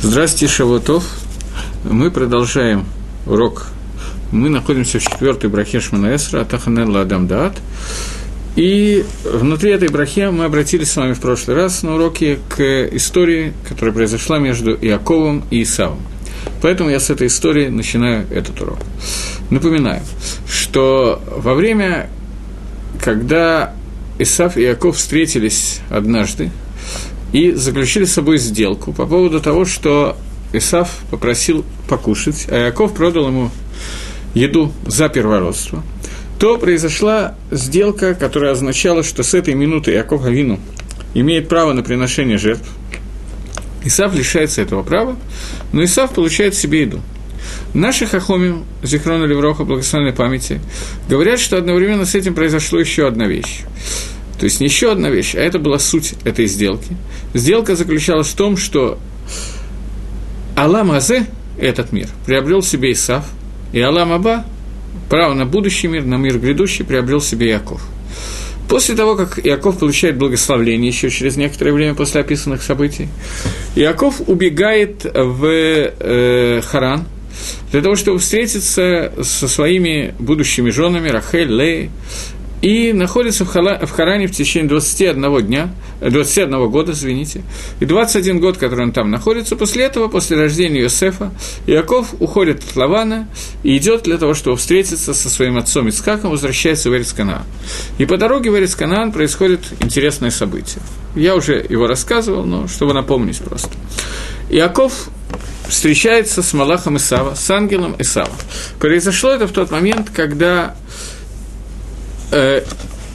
Здравствуйте, Шавутов. Мы продолжаем урок. Мы находимся в четвертой брахе Шманаэсра, Атаханелла Адам Даат. И внутри этой брахи мы обратились с вами в прошлый раз на уроке к истории, которая произошла между Иаковом и Исавом. Поэтому я с этой истории начинаю этот урок. Напоминаю, что во время, когда Исав и Иаков встретились однажды, и заключили с собой сделку по поводу того, что Исав попросил покушать, а Яков продал ему еду за первородство, то произошла сделка, которая означала, что с этой минуты Яков Авину имеет право на приношение жертв. Исав лишается этого права, но Исав получает себе еду. Наши хахоми, Зихрона Левроха, благословенной памяти, говорят, что одновременно с этим произошла еще одна вещь. То есть еще одна вещь, а это была суть этой сделки. Сделка заключалась в том, что Алам Азе, этот мир, приобрел себе Исав, и Алам Аба, право на будущий мир, на мир грядущий, приобрел себе Яков. После того, как Иаков получает благословление еще через некоторое время после описанных событий, Иаков убегает в э, Харан для того, чтобы встретиться со своими будущими женами Рахель, Лей, и находится в, Хала, в Харане в течение 21 дня, 21 года, извините, и 21 год, который он там находится, после этого, после рождения Иосифа, Иаков уходит от Лавана и идет для того, чтобы встретиться со своим отцом Ицхаком, возвращается в Эрицканаан. И по дороге в Эрицканаан происходит интересное событие. Я уже его рассказывал, но чтобы напомнить просто. Иаков встречается с Малахом Исава, с ангелом Исава. Произошло это в тот момент, когда э,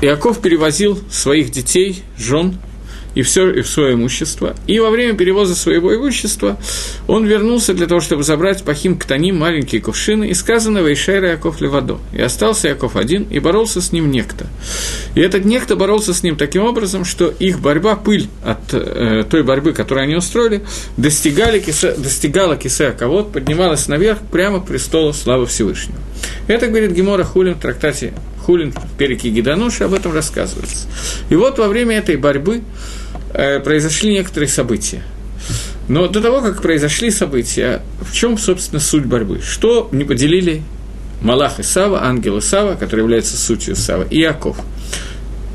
Иаков перевозил своих детей, жен и все и в свое имущество. И во время перевоза своего имущества он вернулся для того, чтобы забрать Пахим Ктаним, маленькие кувшины, и сказано «Вейшайра Яков Левадо». И остался Яков один, и боролся с ним некто. И этот некто боролся с ним таким образом, что их борьба, пыль от э, той борьбы, которую они устроили, достигали кисе, достигала Кисе Аковод, поднималась наверх прямо к престолу славы Всевышнего. Это говорит Гемора Хулин в трактате Хулин в Переке Гидануши об этом рассказывается. И вот во время этой борьбы э, произошли некоторые события. Но до того, как произошли события, в чем, собственно, суть борьбы? Что не поделили Малах и Сава, ангел и Сава, который является сутью Сава, и Яков?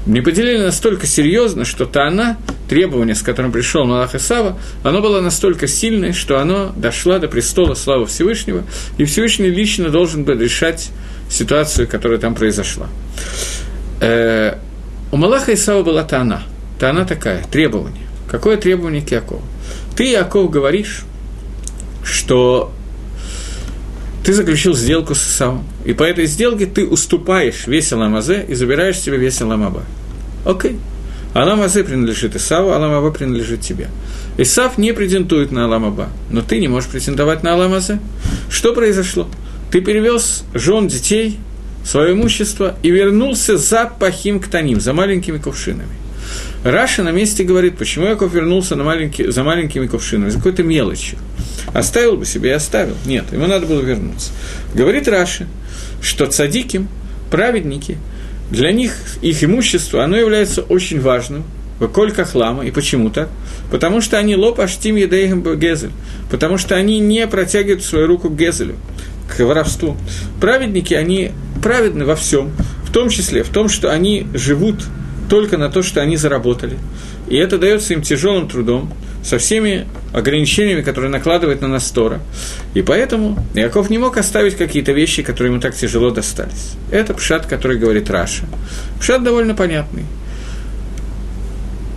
Не поделили настолько серьезно, что Таана, требование, с которым пришел Малах и Сава, оно было настолько сильное, что оно дошло до престола славы Всевышнего, и Всевышний лично должен был решать ситуацию, которая там произошла. Э, у Малаха Исава была Таана. Таана такая, требование. Какое требование к Якову? Ты, Яков, говоришь, что ты заключил сделку с Исавом, и по этой сделке ты уступаешь весь Аламазе и забираешь себе весь Аламаба. Окей. עולם הזה принадлежит Исаву, עולם הבא принадлежит тебе. Исав не претендует на עולם הבא, но ты не можешь претендовать на עולם הזה. Что произошло? Ты перевез жен, детей, свое имущество и вернулся за פכים קטנים, за маленькими кувшинами. Раши на месте говорит, почему Яков вернулся на маленький, за маленькими кувшинами, за какой-то мелочью. Оставил бы себе и оставил. Нет, ему надо было вернуться. Говорит Раши, что цадиким, праведники, для них их имущество, оно является очень важным, Коль Кахлама, и почему так? Потому что они лоб аштим едейхам гезель, потому что они не протягивают свою руку к гезелю к воровству. Праведники, они праведны во всем, в том числе в том, что они живут только на то, что они заработали. И это дается им тяжелым трудом, со всеми ограничениями, которые накладывает на нас Тора. И поэтому Яков не мог оставить какие-то вещи, которые ему так тяжело достались. Это пшат, который говорит Раша. Пшат довольно понятный.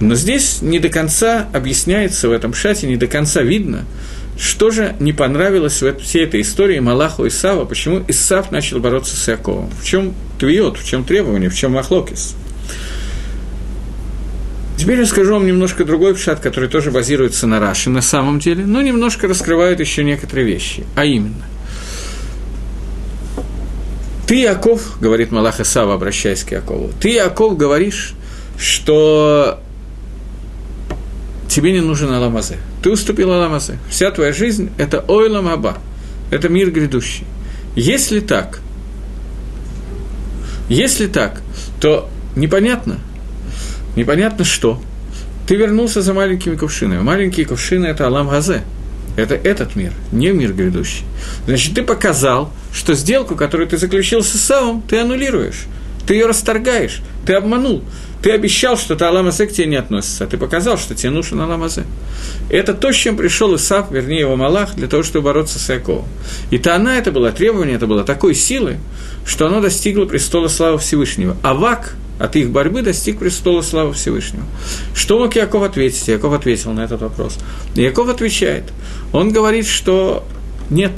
Но здесь не до конца объясняется в этом шате, не до конца видно, что же не понравилось в всей этой истории Малаху Исава, почему Исав начал бороться с Яковом? В чем твиот, в чем требование, в чем Махлокис? Теперь я скажу вам немножко другой пшат, который тоже базируется на Раше на самом деле, но немножко раскрывает еще некоторые вещи. А именно, ты, Яков, говорит Малах Исава, обращаясь к Якову, ты, Яков, говоришь, что тебе не нужен Аламазе. Ты уступил Аламазе. Вся твоя жизнь – это Ойлам Аба, это мир грядущий. Если так, если так, то непонятно, непонятно что. Ты вернулся за маленькими кувшинами. Маленькие кувшины – это Алам Газе. Это этот мир, не мир грядущий. Значит, ты показал, что сделку, которую ты заключил с Исавом, ты аннулируешь, ты ее расторгаешь, ты обманул. Ты обещал, что ты Аламазе к тебе не относится, а ты показал, что тебе нужен Аламазе. Это то, с чем пришел Исав, вернее, его Малах, для того, чтобы бороться с Яковом. И то она, это было требование, это было такой силы, что оно достигло престола славы Всевышнего. Авак от их борьбы достиг престола славы Всевышнего. Что мог Яков ответить? Яков ответил на этот вопрос. Яков отвечает. Он говорит, что нет,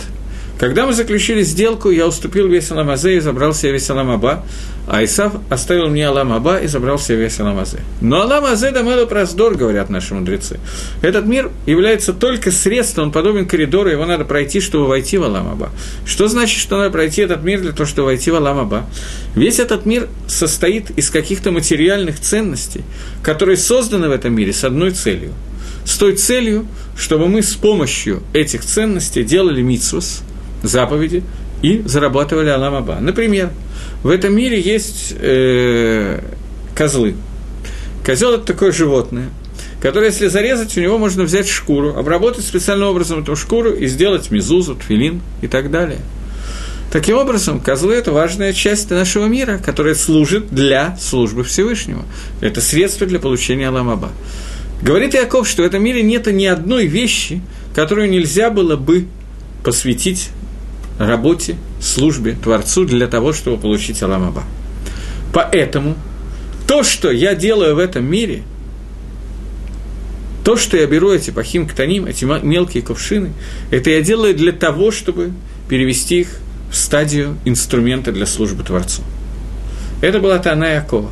когда мы заключили сделку, я уступил весь Аламазе и забрал себе весь Аламаба, а Исав оставил мне Аламаба и забрал себе весь Аламазе. Но Аламазе дамелу проздор, говорят наши мудрецы. Этот мир является только средством, он подобен коридору, его надо пройти, чтобы войти в Аламаба. Что значит, что надо пройти этот мир для того, чтобы войти в Аламаба? Весь этот мир состоит из каких-то материальных ценностей, которые созданы в этом мире с одной целью. С той целью, чтобы мы с помощью этих ценностей делали митсвос – заповеди и зарабатывали Аламаба. Например, в этом мире есть э, козлы. Козел это такое животное, которое, если зарезать, у него можно взять шкуру, обработать специальным образом эту шкуру и сделать мизузу, тфилин и так далее. Таким образом, козлы – это важная часть нашего мира, которая служит для службы Всевышнего. Это средство для получения Аламаба. Говорит Яков, что в этом мире нет ни одной вещи, которую нельзя было бы посвятить работе, службе, Творцу для того, чтобы получить Аламаба. Поэтому то, что я делаю в этом мире, то, что я беру эти пахим ктаним, эти мелкие кувшины, это я делаю для того, чтобы перевести их в стадию инструмента для службы Творцу. Это была Тана Якова.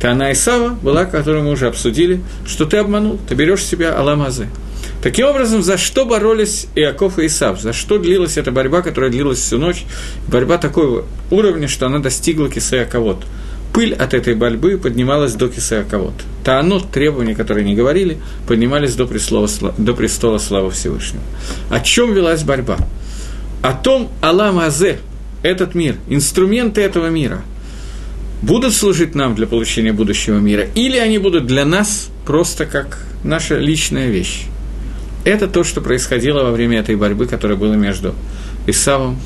Тана Исава была, которую мы уже обсудили, что ты обманул, ты берешь себя Аламазы – Таким образом, за что боролись Иаков и Исав? За что длилась эта борьба, которая длилась всю ночь? Борьба такого уровня, что она достигла Кисеяковод. Пыль от этой борьбы поднималась до Кисеяковод. оно требования, которые не говорили, поднимались до престола, до престола славы Всевышнего. О чем велась борьба? О том, Аллам Азе, этот мир, инструменты этого мира, будут служить нам для получения будущего мира, или они будут для нас просто как наша личная вещь. Это то, что происходило во время этой борьбы, которая была между Исавом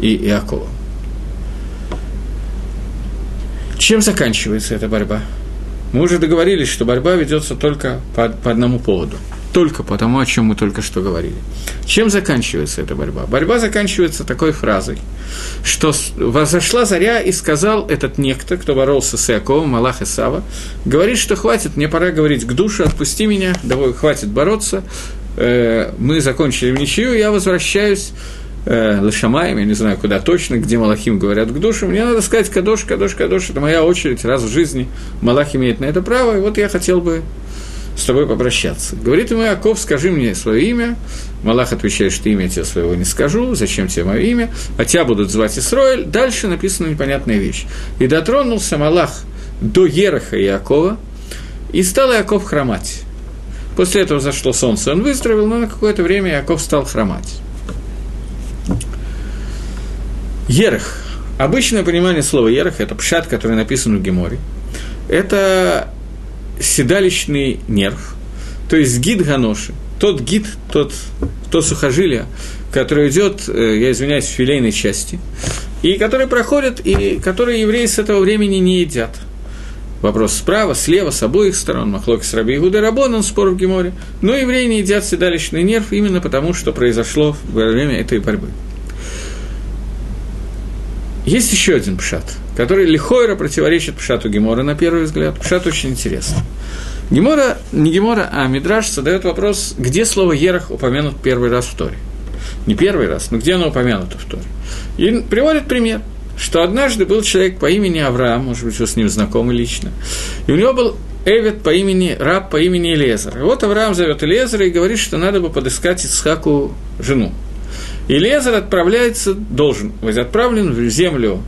и Иаковом. Чем заканчивается эта борьба? Мы уже договорились, что борьба ведется только по, по одному поводу. Только по тому, о чем мы только что говорили. Чем заканчивается эта борьба? Борьба заканчивается такой фразой, что возошла заря и сказал этот некто, кто боролся с Иаковом, Малах Исава, говорит, что хватит, мне пора говорить к душе, отпусти меня, давай, хватит бороться, э, мы закончили ничью, я возвращаюсь э, Лашамаем, я не знаю, куда точно, где Малахим говорят к душе, мне надо сказать Кадош, Кадош, Кадош, это моя очередь, раз в жизни Малах имеет на это право, и вот я хотел бы с тобой попрощаться. Говорит ему Яков, скажи мне свое имя. Малах отвечает, что имя тебе своего не скажу, зачем тебе мое имя, а тебя будут звать Исроэль. Дальше написана непонятная вещь. И дотронулся Малах до Ераха Якова, и стал Яков хромать. После этого зашло солнце, он выздоровел, но на какое-то время Яков стал хромать. Ерах. Обычное понимание слова ерах – это пшат, который написан в Геморе. Это седалищный нерв, то есть гид ганоши, тот гид, тот, то сухожилие, которое идет, э, я извиняюсь, в филейной части, и который проходит, и который евреи с этого времени не едят – Вопрос справа, слева, с обоих сторон, Махлок с Раби Игуда Рабон, он спор в Геморе. Но евреи не едят седалищный нерв именно потому, что произошло во время этой борьбы. Есть еще один пшат, который лихойро противоречит пшату Гемора на первый взгляд. Пшат очень интересный. Гемора, не Гемора, а Мидраш задает вопрос, где слово «ерах» упомянут первый раз в Торе. Не первый раз, но где оно упомянуто в Торе. И приводит пример – что однажды был человек по имени Авраам, может быть, вы с ним знакомы лично, и у него был Эвет по имени, раб по имени Элезер. И вот Авраам зовет Элезера и говорит, что надо бы подыскать Исхаку жену. И Элезер отправляется, должен быть отправлен в землю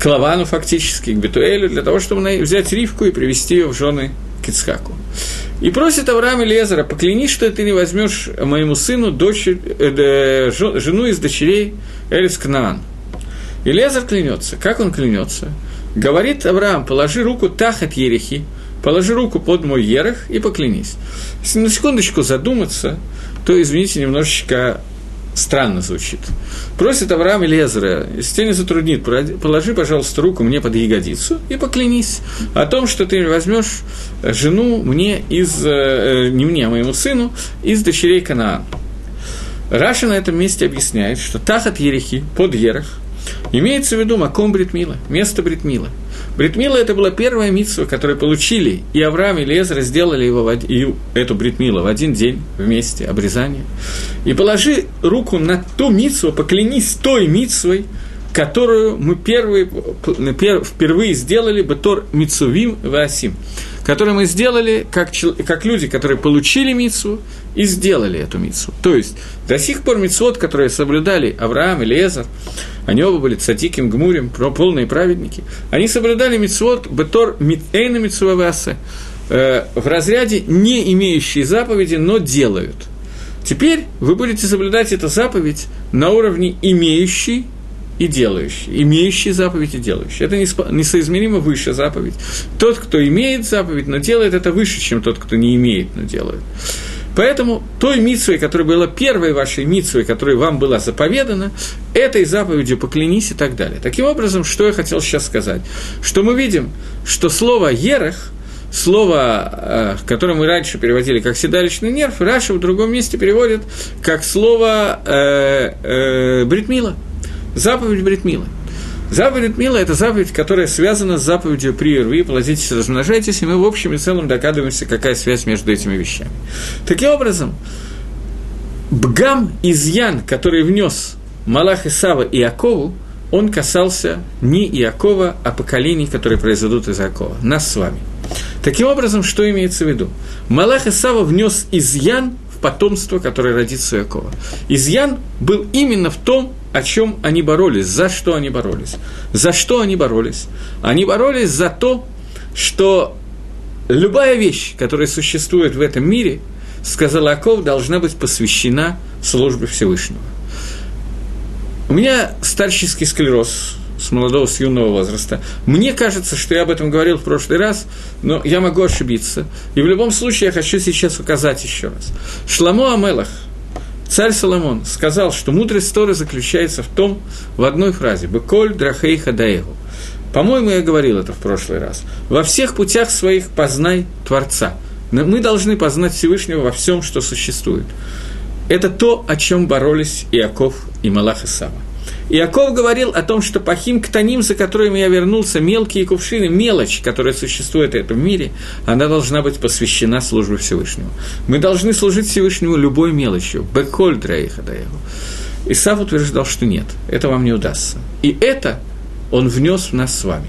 к Лавану фактически, к Бетуэлю, для того, чтобы взять Ривку и привести ее в жены к Ицхаку. И просит Авраам Элезера, поклянись, что ты не возьмешь моему сыну дочь, э, жену из дочерей Элис Кнаан. И Лезер клянется. Как он клянется? Говорит Авраам, положи руку тахат ерехи, положи руку под мой ерех и поклянись. Если на секундочку задуматься, то, извините, немножечко странно звучит. Просит Авраам Лезера, если тебя не затруднит, положи, пожалуйста, руку мне под ягодицу и поклянись о том, что ты возьмешь жену мне из, э, не мне, а моему сыну, из дочерей Канаана. Раша на этом месте объясняет, что Тахат Ерехи, под Ерах, имеется в виду Маком Бритмила, место Бритмила. Бритмила – это была первая митсва, которую получили, и Авраам и Лезра сделали его, и эту Бритмила в один день вместе, обрезание. И положи руку на ту митсву, поклянись той митсвой, которую мы первые, впервые сделали, Батор Мицувим Васим который мы сделали как, как люди, которые получили мицу и сделали эту мицу. То есть до сих пор мицвод, которые соблюдали Авраам и Лезар, они оба были цадиким, гмурим, полные праведники, они соблюдали мицвод бетор эйна мицувавасе, э, в разряде не имеющие заповеди, но делают. Теперь вы будете соблюдать эту заповедь на уровне имеющий и делающий, имеющий заповедь и делающий. Это несоизмеримо выше заповедь. Тот, кто имеет заповедь, но делает это выше, чем тот, кто не имеет, но делает. Поэтому той митсвой, которая была первой вашей митсвой, которая вам была заповедана, этой заповедью поклянись и так далее. Таким образом, что я хотел сейчас сказать? Что мы видим, что слово «ерех», слово, э, которое мы раньше переводили как седалищный нерв, Раша в другом месте переводит как слово э, э, «бритмила», Заповедь Бритмила. Заповедь Бритмила – это заповедь, которая связана с заповедью при рве, плодитесь, размножайтесь, и мы в общем и целом догадываемся, какая связь между этими вещами. Таким образом, Бгам изъян, который внес Малах Исава и Иакову, он касался не Иакова, а поколений, которые произойдут из Иакова, нас с вами. Таким образом, что имеется в виду? Малах Исава внес изъян потомство, которое родится Иакова. Изъян был именно в том, о чем они боролись, за что они боролись. За что они боролись? Они боролись за то, что любая вещь, которая существует в этом мире, сказал Аков, должна быть посвящена службе Всевышнего. У меня старческий склероз с молодого, с юного возраста. Мне кажется, что я об этом говорил в прошлый раз, но я могу ошибиться. И в любом случае я хочу сейчас указать еще раз. Шламо Амелах – Царь Соломон сказал, что мудрость Торы заключается в том, в одной фразе «Беколь драхей хадаэгу». По-моему, я говорил это в прошлый раз. «Во всех путях своих познай Творца». Мы должны познать Всевышнего во всем, что существует. Это то, о чем боролись Иаков и Малах и Сама. Иаков говорил о том, что пахим ктаним, за которыми я вернулся, мелкие кувшины, мелочь, которая существует в этом мире, она должна быть посвящена службе Всевышнему. Мы должны служить Всевышнему любой мелочью. Беколь дрейха даеву. Исав утверждал, что нет, это вам не удастся. И это он внес в нас с вами.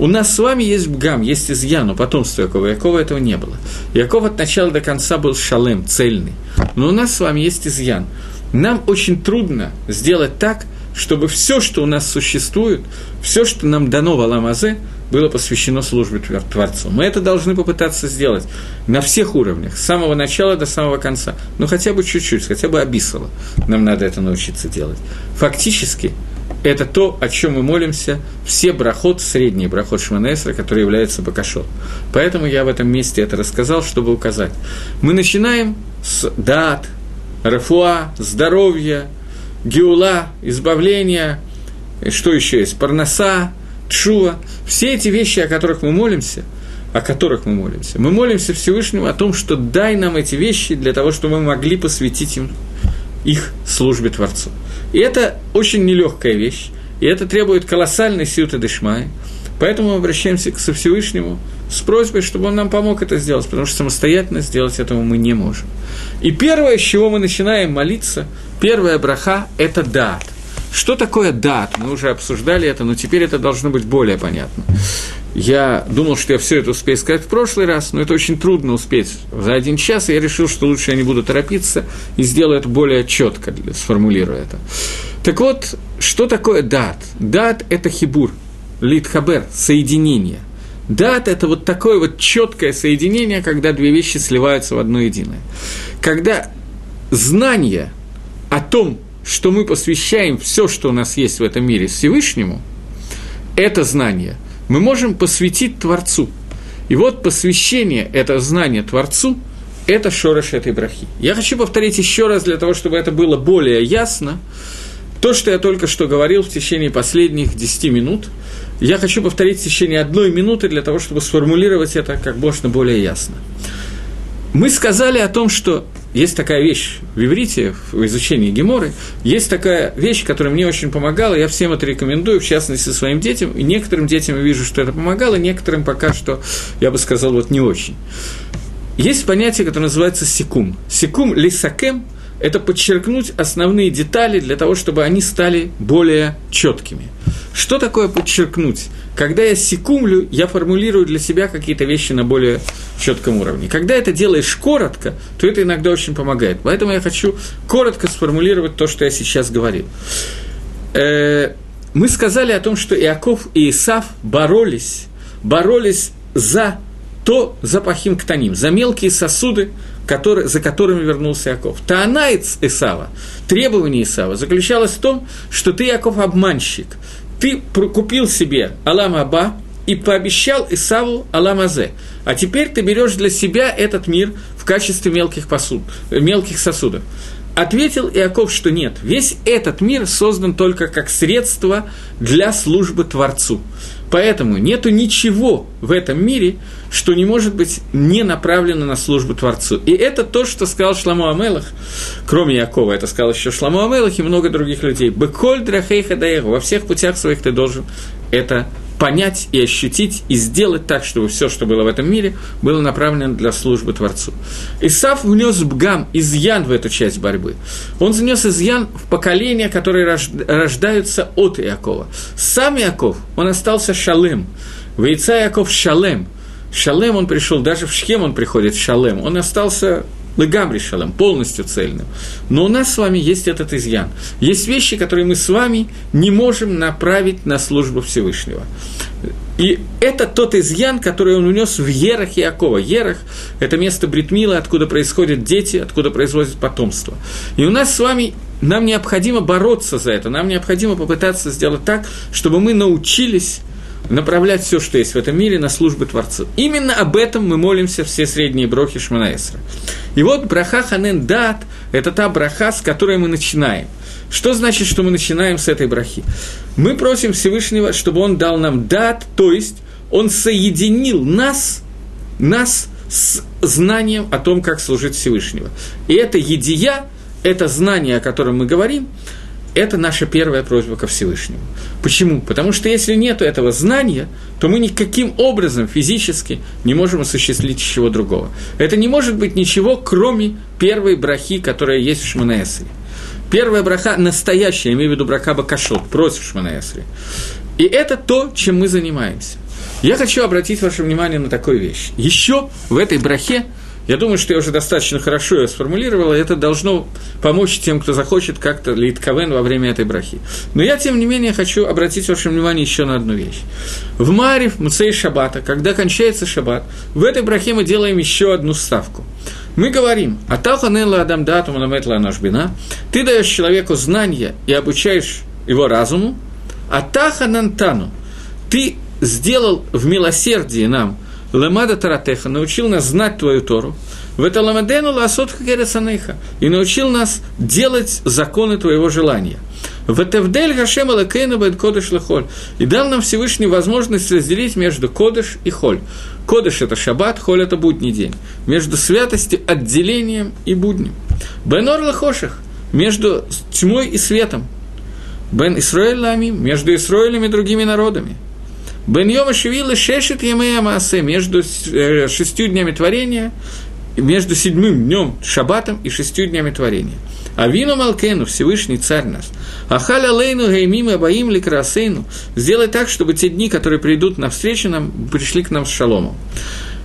У нас с вами есть бгам, есть изъян, но потомство Якова. Якова этого не было. Яков от начала до конца был шалем, цельный. Но у нас с вами есть изъян. Нам очень трудно сделать так, чтобы все, что у нас существует, все, что нам дано в Аламазе, было посвящено службе Творцу. Мы это должны попытаться сделать на всех уровнях, с самого начала до самого конца. Ну, хотя бы чуть-чуть, хотя бы обисало. Нам надо это научиться делать. Фактически, это то, о чем мы молимся, все брахот, средний брахот Шманесра, который является Бакашот. Поэтому я в этом месте это рассказал, чтобы указать. Мы начинаем с дат, рафуа, здоровья, геула, избавление, что еще есть, парноса, тшува, все эти вещи, о которых мы молимся, о которых мы молимся. Мы молимся Всевышнему о том, что дай нам эти вещи для того, чтобы мы могли посвятить им их службе Творцу. И это очень нелегкая вещь, и это требует колоссальной силы Дешмая. Поэтому мы обращаемся к Всевышнему с просьбой, чтобы он нам помог это сделать, потому что самостоятельно сделать этого мы не можем. И первое, с чего мы начинаем молиться, первая браха – это дат. Что такое дат? Мы уже обсуждали это, но теперь это должно быть более понятно. Я думал, что я все это успею сказать в прошлый раз, но это очень трудно успеть за один час, и я решил, что лучше я не буду торопиться и сделаю это более четко, сформулирую это. Так вот, что такое дат? Дат – это хибур – литхабер, соединение. Дат – это вот такое вот четкое соединение, когда две вещи сливаются в одно единое. Когда знание о том, что мы посвящаем все, что у нас есть в этом мире Всевышнему, это знание мы можем посвятить Творцу. И вот посвящение, это знание Творцу, это шорош этой брахи. Я хочу повторить еще раз для того, чтобы это было более ясно. То, что я только что говорил в течение последних 10 минут, я хочу повторить в течение одной минуты для того, чтобы сформулировать это как можно более ясно. Мы сказали о том, что есть такая вещь в иврите, в изучении геморы, есть такая вещь, которая мне очень помогала, я всем это рекомендую, в частности, своим детям, и некоторым детям я вижу, что это помогало, некоторым пока что, я бы сказал, вот не очень. Есть понятие, которое называется секум. Секум лисакем – это подчеркнуть основные детали для того, чтобы они стали более четкими. Что такое подчеркнуть? Когда я секумлю, я формулирую для себя какие-то вещи на более четком уровне. Когда это делаешь коротко, то это иногда очень помогает. Поэтому я хочу коротко сформулировать то, что я сейчас говорил. Э, мы сказали о том, что Иаков и Исав боролись, боролись за то, за пахим ктаним, за мелкие сосуды, который, за которыми вернулся Иаков. Таанаец Исава, требование Исава заключалось в том, что ты, Иаков, обманщик – ты купил себе Алам Аба и пообещал Исаву Алам Азе, а теперь ты берешь для себя этот мир в качестве мелких, посуд, мелких сосудов. Ответил Иаков, что нет, весь этот мир создан только как средство для службы Творцу. Поэтому нету ничего в этом мире, что не может быть не направлено на службу Творцу. И это то, что сказал Шламу Амелах, кроме Якова, это сказал еще Шламу Амелах и много других людей. «Беколь драхейха даеху» – во всех путях своих ты должен это понять и ощутить, и сделать так, чтобы все, что было в этом мире, было направлено для службы Творцу. Исав внес бгам, изъян в эту часть борьбы. Он занес изъян в поколения, которые рождаются от Иакова. Сам Иаков, он остался шалем. В Иаков шалем. Шалем он пришел, даже в Шхем он приходит шалем. Он остался Лыгамри шалом, полностью цельным. Но у нас с вами есть этот изъян. Есть вещи, которые мы с вами не можем направить на службу Всевышнего. И это тот изъян, который он унес в Ерах Иакова. Ерах – это место Бритмила, откуда происходят дети, откуда производят потомство. И у нас с вами нам необходимо бороться за это, нам необходимо попытаться сделать так, чтобы мы научились направлять все, что есть в этом мире, на службу Творцу. Именно об этом мы молимся все средние брохи Шманаэсра. И вот браха ханен дат – это та браха, с которой мы начинаем. Что значит, что мы начинаем с этой брахи? Мы просим Всевышнего, чтобы он дал нам дат, то есть он соединил нас, нас с знанием о том, как служить Всевышнего. И это едия, это знание, о котором мы говорим – это наша первая просьба ко Всевышнему. Почему? Потому что если нет этого знания, то мы никаким образом физически не можем осуществить ничего другого. Это не может быть ничего, кроме первой брахи, которая есть в Шманаэсре. Первая браха настоящая, я имею в виду браха Бакашот, против Шманаэсри. И это то, чем мы занимаемся. Я хочу обратить ваше внимание на такую вещь. Еще в этой брахе я думаю, что я уже достаточно хорошо ее сформулировал, и это должно помочь тем, кто захочет как-то литковен во время этой брахи. Но я, тем не менее, хочу обратить ваше внимание еще на одну вещь. В Марив, Муцей Шабата, когда кончается Шаббат, в этой брахе мы делаем еще одну ставку. Мы говорим, «Атаха нелла адам дату манаметла анашбина», ты даешь человеку знания и обучаешь его разуму, «Атаха нантану», ты сделал в милосердии нам – Ламада Таратеха научил нас знать твою Тору, в это ламадену ласот хакересаныха, и научил нас делать законы твоего желания. В Тевдель Гашем Алакейна Бет Кодыш Лехоль. И дал нам Всевышний возможность разделить между Кодыш и Холь. Кодыш – это шаббат, Холь – это будний день. Между святостью, отделением и будним. Бенор Лехоших – между тьмой и светом. Бен Исраэль Лами – между Исраилем и другими народами – Бен Йома Шевила шешет Ямея между э, шестью днями творения, между седьмым днем Шабатом и шестью днями творения. А вину Малкену, Всевышний Царь наш, Ахаля Лейну Геймим Абаим Ликрасейну, сделай так, чтобы те дни, которые придут навстречу нам, пришли к нам с шаломом,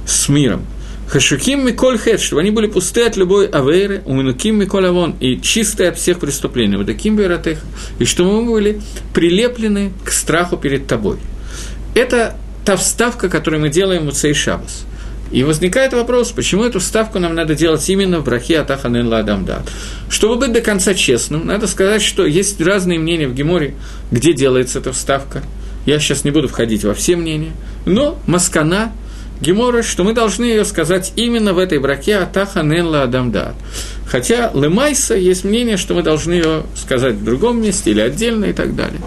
с миром. Хашуким Миколь Хет, чтобы они были пусты от любой авейры, уминуким Миколь Авон, и чистые от всех преступлений, вот таким и чтобы мы были прилеплены к страху перед тобой – это та вставка, которую мы делаем в Цей Шабас. И возникает вопрос, почему эту вставку нам надо делать именно в брахе Атаханен Ладамдат. Чтобы быть до конца честным, надо сказать, что есть разные мнения в Геморе, где делается эта вставка. Я сейчас не буду входить во все мнения, но Маскана Гемора, что мы должны ее сказать именно в этой браке Атаха Ненла Адамдат. Хотя Лемайса есть мнение, что мы должны ее сказать в другом месте или отдельно и так далее.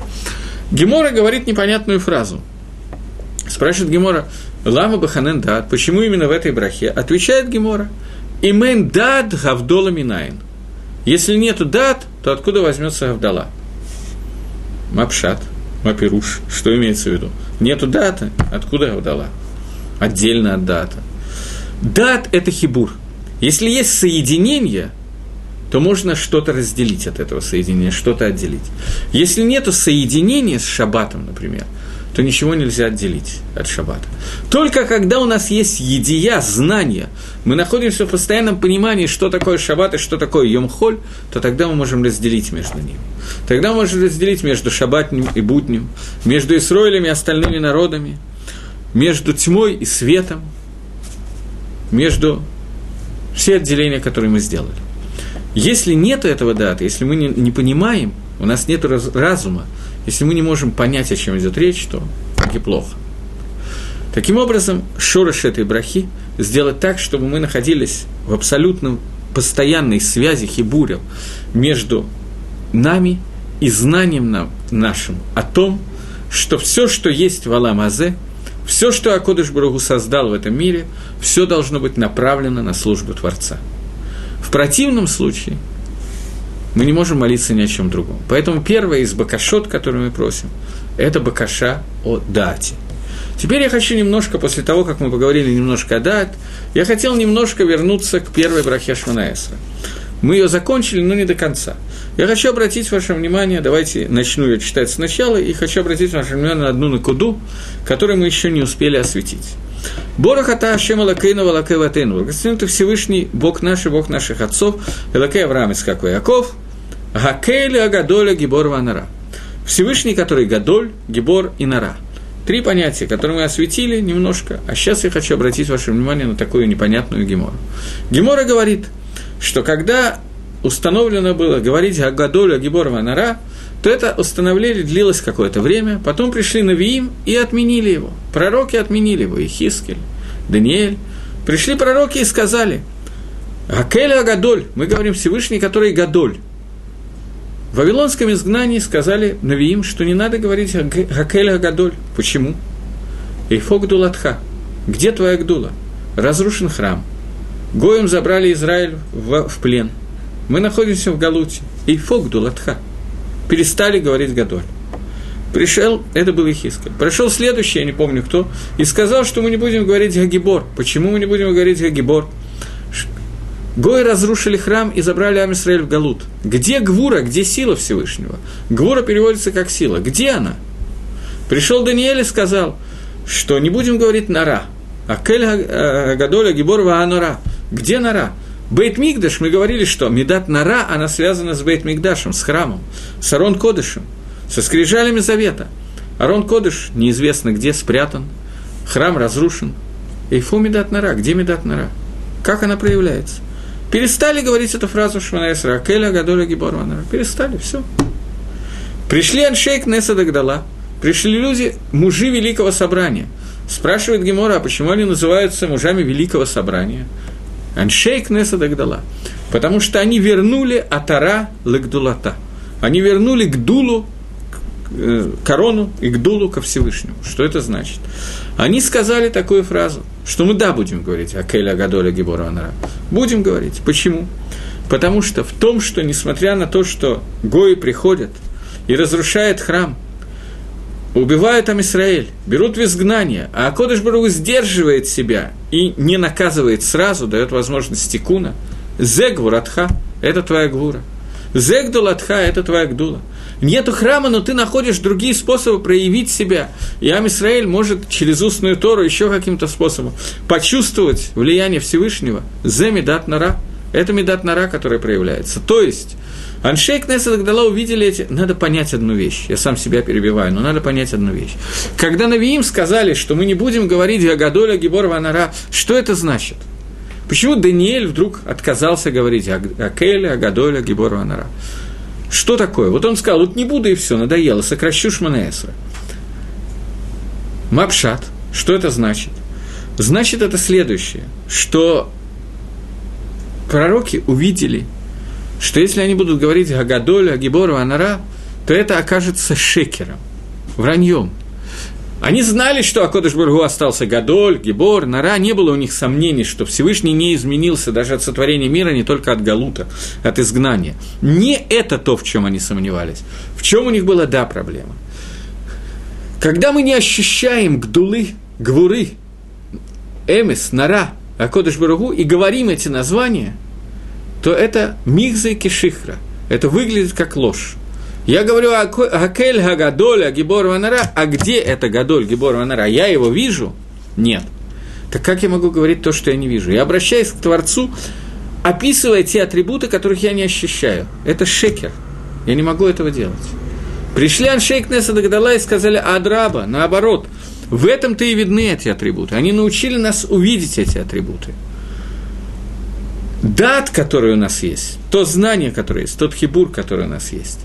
Гемора говорит непонятную фразу. Спрашивает Гемора, Лама Баханен Дат, почему именно в этой брахе? Отвечает Гемора, Имен Дат Гавдола Минайн. Если нету дат, то откуда возьмется Гавдала? Мапшат, Мапируш, что имеется в виду? Нету даты, откуда Гавдала? Отдельно от дата. Дат – это хибур. Если есть соединение, то можно что-то разделить от этого соединения, что-то отделить. Если нет соединения с шаббатом, например, то ничего нельзя отделить от шаббата. Только когда у нас есть едия, знание, мы находимся в постоянном понимании, что такое шаббат и что такое йомхоль, то тогда мы можем разделить между ними. Тогда мы можем разделить между шаббатним и будним, между Исроилями и остальными народами, между тьмой и светом, между все отделения, которые мы сделали. Если нет этого даты, если мы не, не понимаем, у нас нет раз, разума, если мы не можем понять, о чем идет речь, то и плохо. Таким образом, шорош этой брахи сделать так, чтобы мы находились в абсолютном постоянной связи хибурем между нами и знанием нам, нашим о том, что все, что есть в Аламазе, все, что Акодыш Барагу создал в этом мире, все должно быть направлено на службу Творца. В противном случае мы не можем молиться ни о чем другом. Поэтому первое из бакашот, который мы просим, это бакаша о дате. Теперь я хочу немножко, после того, как мы поговорили немножко о дат, я хотел немножко вернуться к первой брахе Шманаэсра. Мы ее закончили, но не до конца. Я хочу обратить ваше внимание, давайте начну ее читать сначала, и хочу обратить ваше внимание на одну накуду, которую мы еще не успели осветить. Борохата Ашем Алакейну Валакей Ватейну. Благословен ты Всевышний, Бог наш и Бог наших отцов, Элакей Авраам Искак Яков, Гакейли Агадоля Гибор Ванара. Всевышний, который Гадоль, Гибор и Нара. Три понятия, которые мы осветили немножко, а сейчас я хочу обратить ваше внимание на такую непонятную Гемору. Гемора говорит, что когда установлено было говорить о Гадоле, Гибор Ванара, то это установление длилось какое-то время, потом пришли Навиим и отменили его. Пророки отменили его, и Хискель, Даниэль. Пришли пророки и сказали, Акель Агадоль, мы говорим Всевышний, который Гадоль. В Вавилонском изгнании сказали Навиим, что не надо говорить Акель Агадоль. Почему? Эйфок. Где твоя Гдула? Разрушен храм. Гоем забрали Израиль в, плен. Мы находимся в Галуте. Эйфок перестали говорить Гадоль. Пришел, это был Ихискель. Пришел следующий, я не помню кто, и сказал, что мы не будем говорить Гагибор. Почему мы не будем говорить Гагибор? Гои разрушили храм и забрали Амисраэль в Галут. Где Гвура, где сила Всевышнего? Гвура переводится как сила. Где она? Пришел Даниэль и сказал, что не будем говорить Нара. Акель э, Гадоля Гибор Анора. Где Нара? Бейт Мигдаш, мы говорили, что Медат Нара, она связана с Бейт Мигдашем, с храмом, с Арон Кодышем, со скрижалями Завета. Арон Кодыш неизвестно где спрятан, храм разрушен. Эйфу Медат Нара, где Медат Нара? Как она проявляется? Перестали говорить эту фразу Шманаэсра, Акеля Гадоля Гибор Нара. Перестали, все. Пришли Аншейк Неса Дагдала, пришли люди, мужи Великого Собрания. Спрашивает Гемора, а почему они называются мужами Великого Собрания? Аншейк Неса Дагдала. Потому что они вернули Атара Лагдулата. Они вернули к э, корону и к ко Всевышнему. Что это значит? Они сказали такую фразу, что мы да будем говорить Акеля Гадоля Гибора Анара. Будем говорить. Почему? Потому что в том, что несмотря на то, что Гои приходят и разрушают храм – убивают там Израиль, берут в изгнание, а Акодыш Бару сдерживает себя и не наказывает сразу, дает возможность тикуна. Зегвуратха – это твоя гвура. Зегдулатха – это твоя гдула. Нету храма, но ты находишь другие способы проявить себя. И Ам Исраэль может через устную Тору еще каким-то способом почувствовать влияние Всевышнего. Зе медат нара. Это медат нара, которая проявляется. То есть, Аншей Кнессет Агдала увидели эти... Надо понять одну вещь. Я сам себя перебиваю, но надо понять одну вещь. Когда Навиим сказали, что мы не будем говорить Агадоля Гибор Ванара, что это значит? Почему Даниэль вдруг отказался говорить Акеля, Агадоля, Гибор Ванара? Что такое? Вот он сказал, вот не буду и все, надоело, сокращу Шманаэсра. Мапшат, что это значит? Значит, это следующее, что пророки увидели, что если они будут говорить Гагадоль, Агибор, Анара, то это окажется шекером, враньем. Они знали, что Акодыш Бургу остался Гадоль, Гибор, Нара, не было у них сомнений, что Всевышний не изменился даже от сотворения мира, не только от Галута, от изгнания. Не это то, в чем они сомневались. В чем у них была, да, проблема. Когда мы не ощущаем гдулы, гвуры, эмис, нара, Акодыш Бургу и говорим эти названия, то это мигза и кишихра. Это выглядит как ложь. Я говорю Акель Гагадоль, Агибор Ванара, а где это Гадоль, Гибор Ванара? Я его вижу? Нет. Так как я могу говорить то, что я не вижу? Я обращаюсь к Творцу, описывая те атрибуты, которых я не ощущаю. Это шекер. Я не могу этого делать. Пришли Аншейк Неса Дагдала и сказали Адраба, наоборот. В этом-то и видны эти атрибуты. Они научили нас увидеть эти атрибуты дат, который у нас есть, то знание, которое есть, тот хибур, который у нас есть,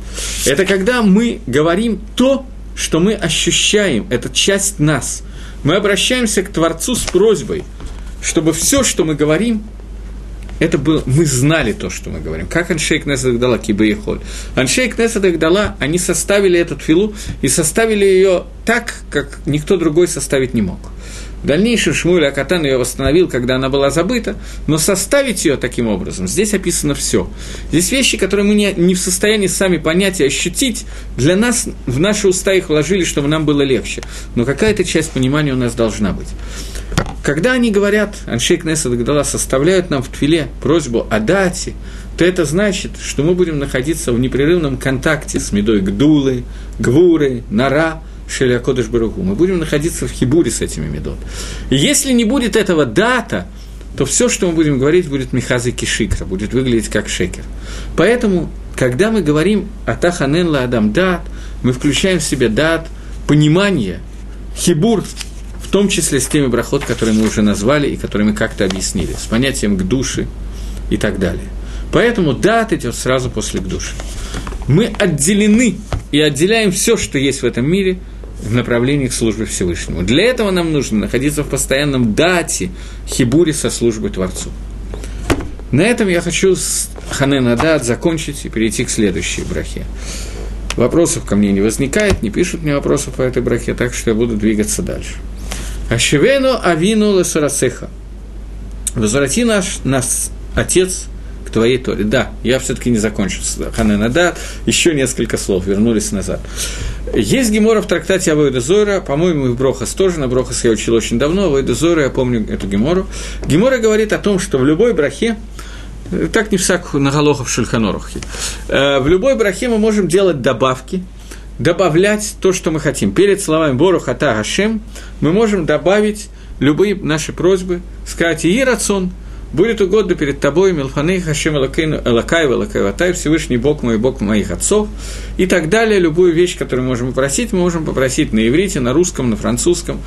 это когда мы говорим то, что мы ощущаем, это часть нас. Мы обращаемся к Творцу с просьбой, чтобы все, что мы говорим, это было, мы знали то, что мы говорим. Как Аншейк Несадах дала Кибаехоль. Аншейк Несадах дала, они составили этот филу и составили ее так, как никто другой составить не мог. В дальнейшем Шмуэль Акатан ее восстановил, когда она была забыта, но составить ее таким образом, здесь описано все. Здесь вещи, которые мы не, не в состоянии сами понять и ощутить, для нас, в наши уста их вложили, чтобы нам было легче. Но какая-то часть понимания у нас должна быть. Когда они говорят, Аншейк Неса Дагдала составляют нам в твиле просьбу о дате, то это значит, что мы будем находиться в непрерывном контакте с Медой Гдулы, Гвуры, Нара – Шеля Кодыш Баруху. Мы будем находиться в хибуре с этими медот. И если не будет этого дата, то все, что мы будем говорить, будет михазы кишикра, будет выглядеть как шекер. Поэтому, когда мы говорим о Таханен Адам дат, мы включаем в себя дат, понимание, хибур, в том числе с теми брахот, которые мы уже назвали и которые мы как-то объяснили, с понятием к душе и так далее. Поэтому дат идет сразу после к душе. Мы отделены и отделяем все, что есть в этом мире – в направлении к службе Всевышнему. Для этого нам нужно находиться в постоянном дате, хибуре со службой Творцу. На этом я хочу с Ханена Дат закончить и перейти к следующей брахе. Вопросов ко мне не возникает, не пишут мне вопросов по этой брахе, так что я буду двигаться дальше. Ашевену авину лесарасеха. Возврати наш, нас отец твоей Торе. Да, я все-таки не закончил Ханена, да, еще несколько слов, вернулись назад. Есть гемора в трактате Авойда Зора, по-моему, и в Брохас тоже, на Брохас я учил очень давно, Авойда Зора, я помню эту гемору. Гемора говорит о том, что в любой брахе, так не всяк на Галохов Шульханорухе, э, в любой брахе мы можем делать добавки, добавлять то, что мы хотим. Перед словами Бору Хата Гашем мы можем добавить любые наши просьбы, сказать «И рацион», будет угодно перед тобой, Милфаны, Хашем Элакай, Элакай, Всевышний Бог мой, Бог моих отцов, и так далее. Любую вещь, которую можем попросить, мы можем попросить на иврите, на русском, на французском,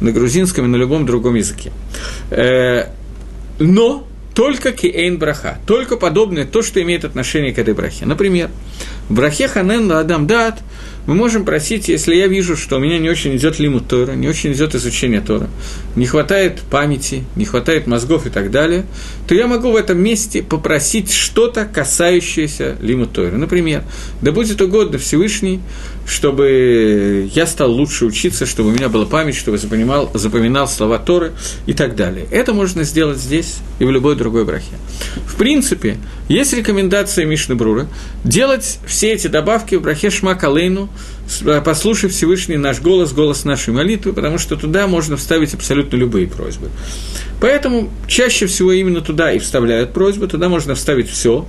на грузинском и на любом другом языке. Э, но только киэйн браха, только подобное то, что имеет отношение к этой брахе. Например, в брахе ханен адам дат – мы можем просить, если я вижу, что у меня не очень идет лимут Тора, не очень идет изучение Тора, не хватает памяти, не хватает мозгов и так далее, то я могу в этом месте попросить что-то, касающееся лимут Тора. Например, да будет угодно Всевышний, чтобы я стал лучше учиться, чтобы у меня была память, чтобы запоминал, запоминал слова Торы и так далее. Это можно сделать здесь и в любой другой брахе. В принципе, есть рекомендация Мишны Брура делать все эти добавки в брахе Шма Калейну, послушав Всевышний наш голос, голос нашей молитвы, потому что туда можно вставить абсолютно любые просьбы. Поэтому чаще всего именно туда и вставляют просьбы, туда можно вставить все,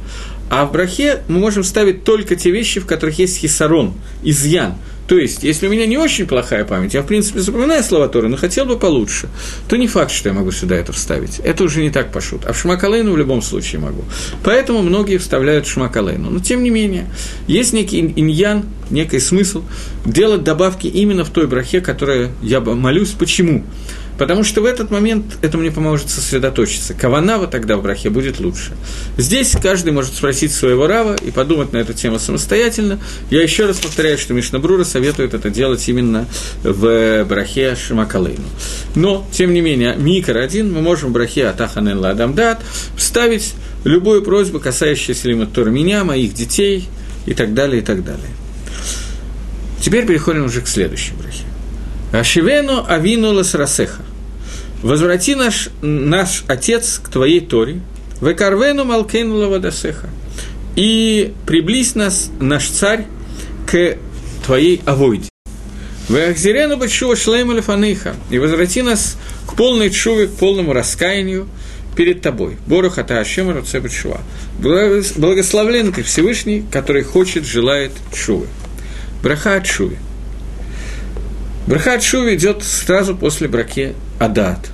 а в брахе мы можем ставить только те вещи, в которых есть хисарон, изъян. То есть, если у меня не очень плохая память, я, в принципе, запоминаю слова Торы, но хотел бы получше, то не факт, что я могу сюда это вставить. Это уже не так пошут. А в Шмакалейну в любом случае могу. Поэтому многие вставляют Шмакалейну. Но, тем не менее, есть некий иньян, некий смысл делать добавки именно в той брахе, которой я молюсь. Почему? Потому что в этот момент это мне поможет сосредоточиться. Каванава тогда в брахе будет лучше. Здесь каждый может спросить своего рава и подумать на эту тему самостоятельно. Я еще раз повторяю, что Мишна Брура советует это делать именно в брахе Шимакалейну. Но, тем не менее, Микар один, мы можем в брахе Атаханен Ладамдат вставить любую просьбу, касающуюся Лимат Тора меня, моих детей и так далее, и так далее. Теперь переходим уже к следующей брахе. Ашивену авину ласрасеха. Возврати наш, наш отец к твоей Торе. Векарвену малкейну лавадасеха. И приблизь нас, наш царь, к твоей авойде. Веахзирену бачува шлейма лефаныха. И возврати нас к полной чуве, к полному раскаянию перед тобой. Боруха та Ашема Руцебет Благословлен ты Всевышний, который хочет, желает чувы. Браха от Шуви. Браха от Шуви идет сразу после браке Адат.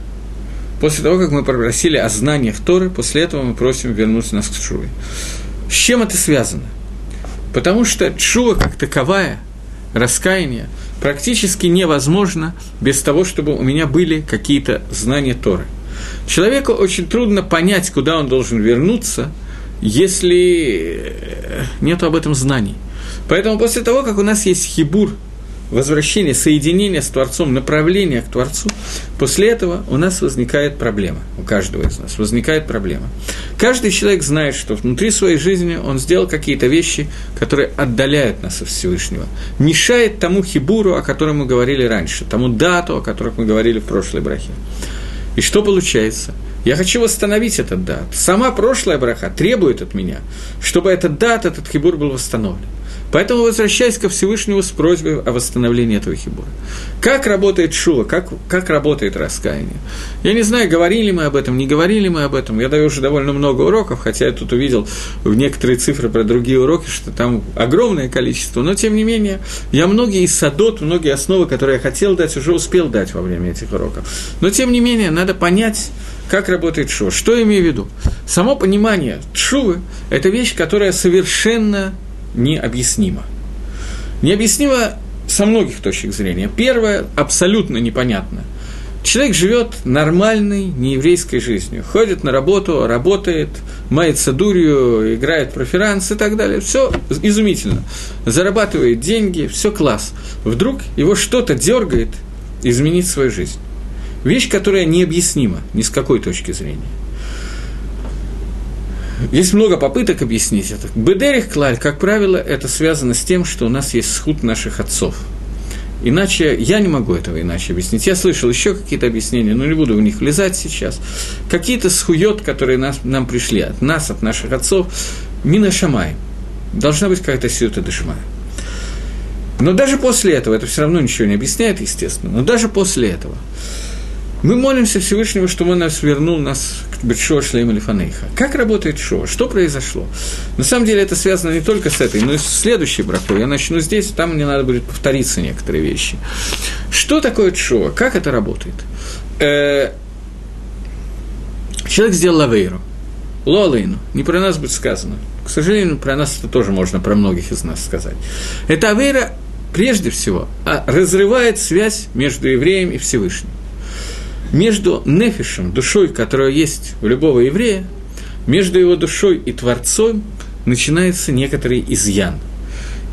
После того, как мы попросили о знаниях Торы, после этого мы просим вернуться нас к Шуве. С чем это связано? Потому что Чува как таковая, раскаяние, практически невозможно без того, чтобы у меня были какие-то знания Торы. Человеку очень трудно понять, куда он должен вернуться, если нет об этом знаний – Поэтому после того, как у нас есть хибур, возвращение, соединение с Творцом, направление к Творцу, после этого у нас возникает проблема, у каждого из нас возникает проблема. Каждый человек знает, что внутри своей жизни он сделал какие-то вещи, которые отдаляют нас от Всевышнего, мешает тому хибуру, о котором мы говорили раньше, тому дату, о котором мы говорили в прошлой брахе. И что получается? Я хочу восстановить этот дат. Сама прошлая браха требует от меня, чтобы этот дат, этот хибур был восстановлен. Поэтому возвращаясь ко Всевышнему с просьбой о восстановлении этого хибура. Как работает шува, как, как работает раскаяние? Я не знаю, говорили мы об этом, не говорили мы об этом. Я даю уже довольно много уроков, хотя я тут увидел в некоторые цифры про другие уроки, что там огромное количество. Но, тем не менее, я многие из садот, многие основы, которые я хотел дать, уже успел дать во время этих уроков. Но, тем не менее, надо понять, как работает шува. Что я имею в виду? Само понимание шувы – это вещь, которая совершенно необъяснимо. Необъяснимо со многих точек зрения. Первое – абсолютно непонятно. Человек живет нормальной нееврейской жизнью, ходит на работу, работает, мается дурью, играет проферанс и так далее. Все изумительно. Зарабатывает деньги, все класс. Вдруг его что-то дергает изменить свою жизнь. Вещь, которая необъяснима ни с какой точки зрения. Есть много попыток объяснить это. Бедерих клаль, как правило, это связано с тем, что у нас есть схуд наших отцов. Иначе я не могу этого иначе объяснить. Я слышал еще какие-то объяснения, но не буду в них влезать сейчас. Какие-то схует, которые нас, нам пришли от нас, от наших отцов, мина шамай. Должна быть какая-то сиюта дешмая. Но даже после этого, это все равно ничего не объясняет, естественно, но даже после этого – мы молимся Всевышнему, чтобы он нас вернул нас Бетшо Шлейм или Фанейха. Как работает Шо? Что произошло? На самом деле это связано не только с этой, но и с следующей бракой. Я начну здесь, там мне надо будет повториться некоторые вещи. Что такое Шо? Как это работает? Э, человек сделал лавейру. Лолейну. Не про нас будет сказано. К сожалению, про нас это тоже можно, про многих из нас сказать. Это авейра, прежде всего, а, разрывает связь между евреем и Всевышним между нефишем, душой, которая есть у любого еврея, между его душой и Творцом начинается некоторый изъян.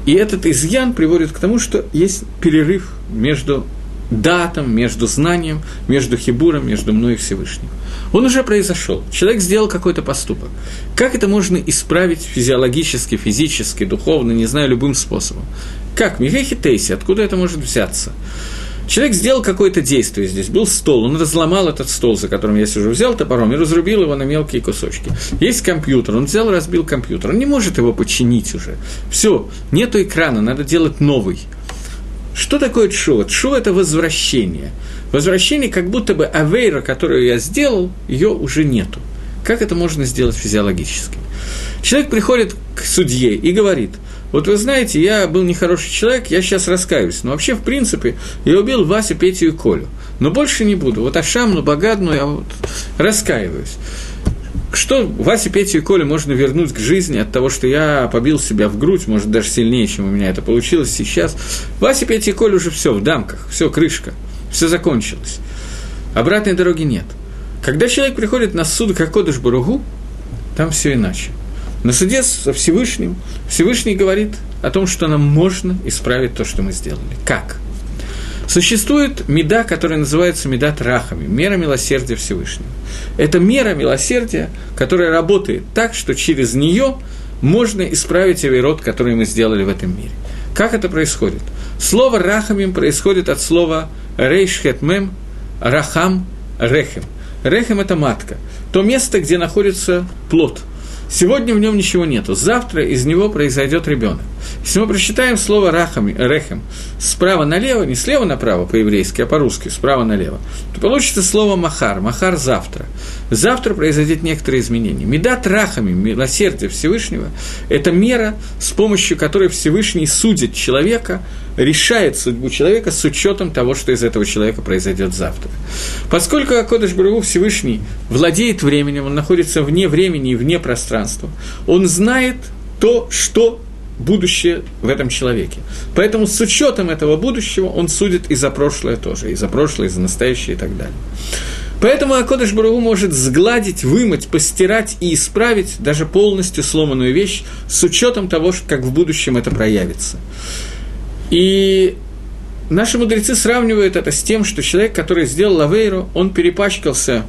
И этот изъян приводит к тому, что есть перерыв между датом, между знанием, между хибуром, между мной и Всевышним. Он уже произошел. Человек сделал какой-то поступок. Как это можно исправить физиологически, физически, духовно, не знаю, любым способом? Как? Михехи Тейси, откуда это может взяться? Человек сделал какое-то действие здесь. Был стол, он разломал этот стол, за которым я сижу, взял топором и разрубил его на мелкие кусочки. Есть компьютер, он взял, разбил компьютер. Он не может его починить уже. Все, нету экрана, надо делать новый. Что такое чува? Чува – это возвращение. Возвращение, как будто бы авейра, которую я сделал, ее уже нету. Как это можно сделать физиологически? Человек приходит к судье и говорит – вот вы знаете, я был нехороший человек, я сейчас раскаиваюсь. Но вообще, в принципе, я убил Васю, Петю и Колю. Но больше не буду. Вот Ашамну, Багадну я вот раскаиваюсь. Что Васе, Петю и Колю можно вернуть к жизни от того, что я побил себя в грудь, может, даже сильнее, чем у меня это получилось сейчас. Вася, Петя и Коля уже все в дамках, все крышка, все закончилось. Обратной дороги нет. Когда человек приходит на суд как Кодыш Баругу, там все иначе. На суде со Всевышним Всевышний говорит о том, что нам можно исправить то, что мы сделали. Как? Существует меда, которая называется медат рахами, мера милосердия Всевышнего. Это мера милосердия, которая работает так, что через нее можно исправить авирот, который мы сделали в этом мире. Как это происходит? Слово «рахамим» происходит от слова «рейшхетмем», «рахам», «рехем». Рехем – это матка, то место, где находится плод – Сегодня в нем ничего нету. Завтра из него произойдет ребенок. Если мы прочитаем слово рахами, рехем справа налево, не слева направо по-еврейски, а по-русски, справа налево, то получится слово махар. Махар завтра. Завтра произойдет некоторые изменения. Медат рахами, милосердие Всевышнего, это мера, с помощью которой Всевышний судит человека – решает судьбу человека с учетом того, что из этого человека произойдет завтра. Поскольку Акодыш Барагу Всевышний владеет временем, он находится вне времени и вне пространства, он знает то, что будущее в этом человеке. Поэтому с учетом этого будущего он судит и за прошлое тоже, и за прошлое, и за настоящее и так далее. Поэтому Акодыш Барагу может сгладить, вымыть, постирать и исправить даже полностью сломанную вещь с учетом того, как в будущем это проявится. И наши мудрецы сравнивают это с тем, что человек, который сделал лавейру, он перепачкался,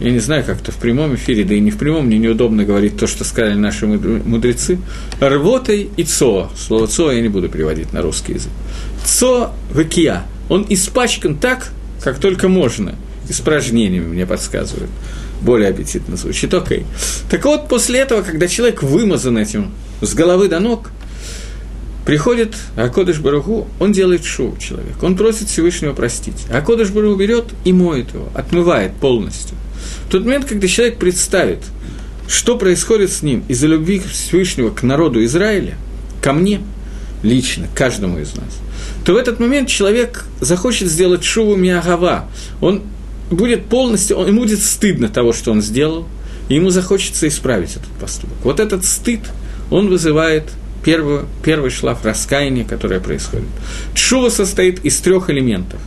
я не знаю, как-то в прямом эфире, да и не в прямом, мне неудобно говорить то, что сказали наши мудрецы, рвотой и цоа. Слово цоа я не буду переводить на русский язык. Цо векия. Он испачкан так, как только можно. Испражнениями мне подсказывают. Более аппетитно звучит. Окей. Так вот, после этого, когда человек вымазан этим с головы до ног – Приходит Акодыш Баруху, он делает шоу человек, он просит Всевышнего простить. Акодыш Баруху берет и моет его, отмывает полностью. В тот момент, когда человек представит, что происходит с ним из-за любви Всевышнего к народу Израиля, ко мне лично, каждому из нас, то в этот момент человек захочет сделать шуву миагава. Он будет полностью, он, ему будет стыдно того, что он сделал, и ему захочется исправить этот поступок. Вот этот стыд, он вызывает первую, первый шлаф раскаяния, которое происходит. Чува состоит из трех элементов.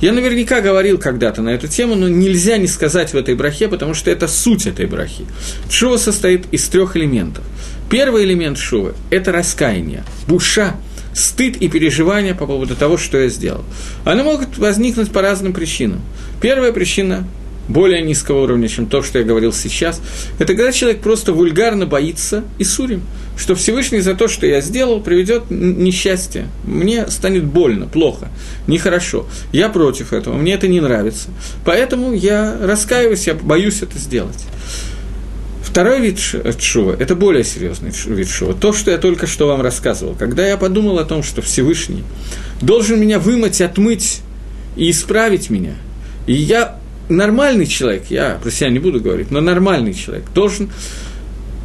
Я наверняка говорил когда-то на эту тему, но нельзя не сказать в этой брахе, потому что это суть этой брахи. Шува состоит из трех элементов. Первый элемент шува – это раскаяние, буша, стыд и переживания по поводу того, что я сделал. Они могут возникнуть по разным причинам. Первая причина более низкого уровня, чем то, что я говорил сейчас, это когда человек просто вульгарно боится и сурим, что Всевышний за то, что я сделал, приведет несчастье. Мне станет больно, плохо, нехорошо. Я против этого, мне это не нравится. Поэтому я раскаиваюсь, я боюсь это сделать. Второй вид шува – это более серьезный вид шува. То, что я только что вам рассказывал. Когда я подумал о том, что Всевышний должен меня вымыть, отмыть и исправить меня, и я нормальный человек, я про себя не буду говорить, но нормальный человек должен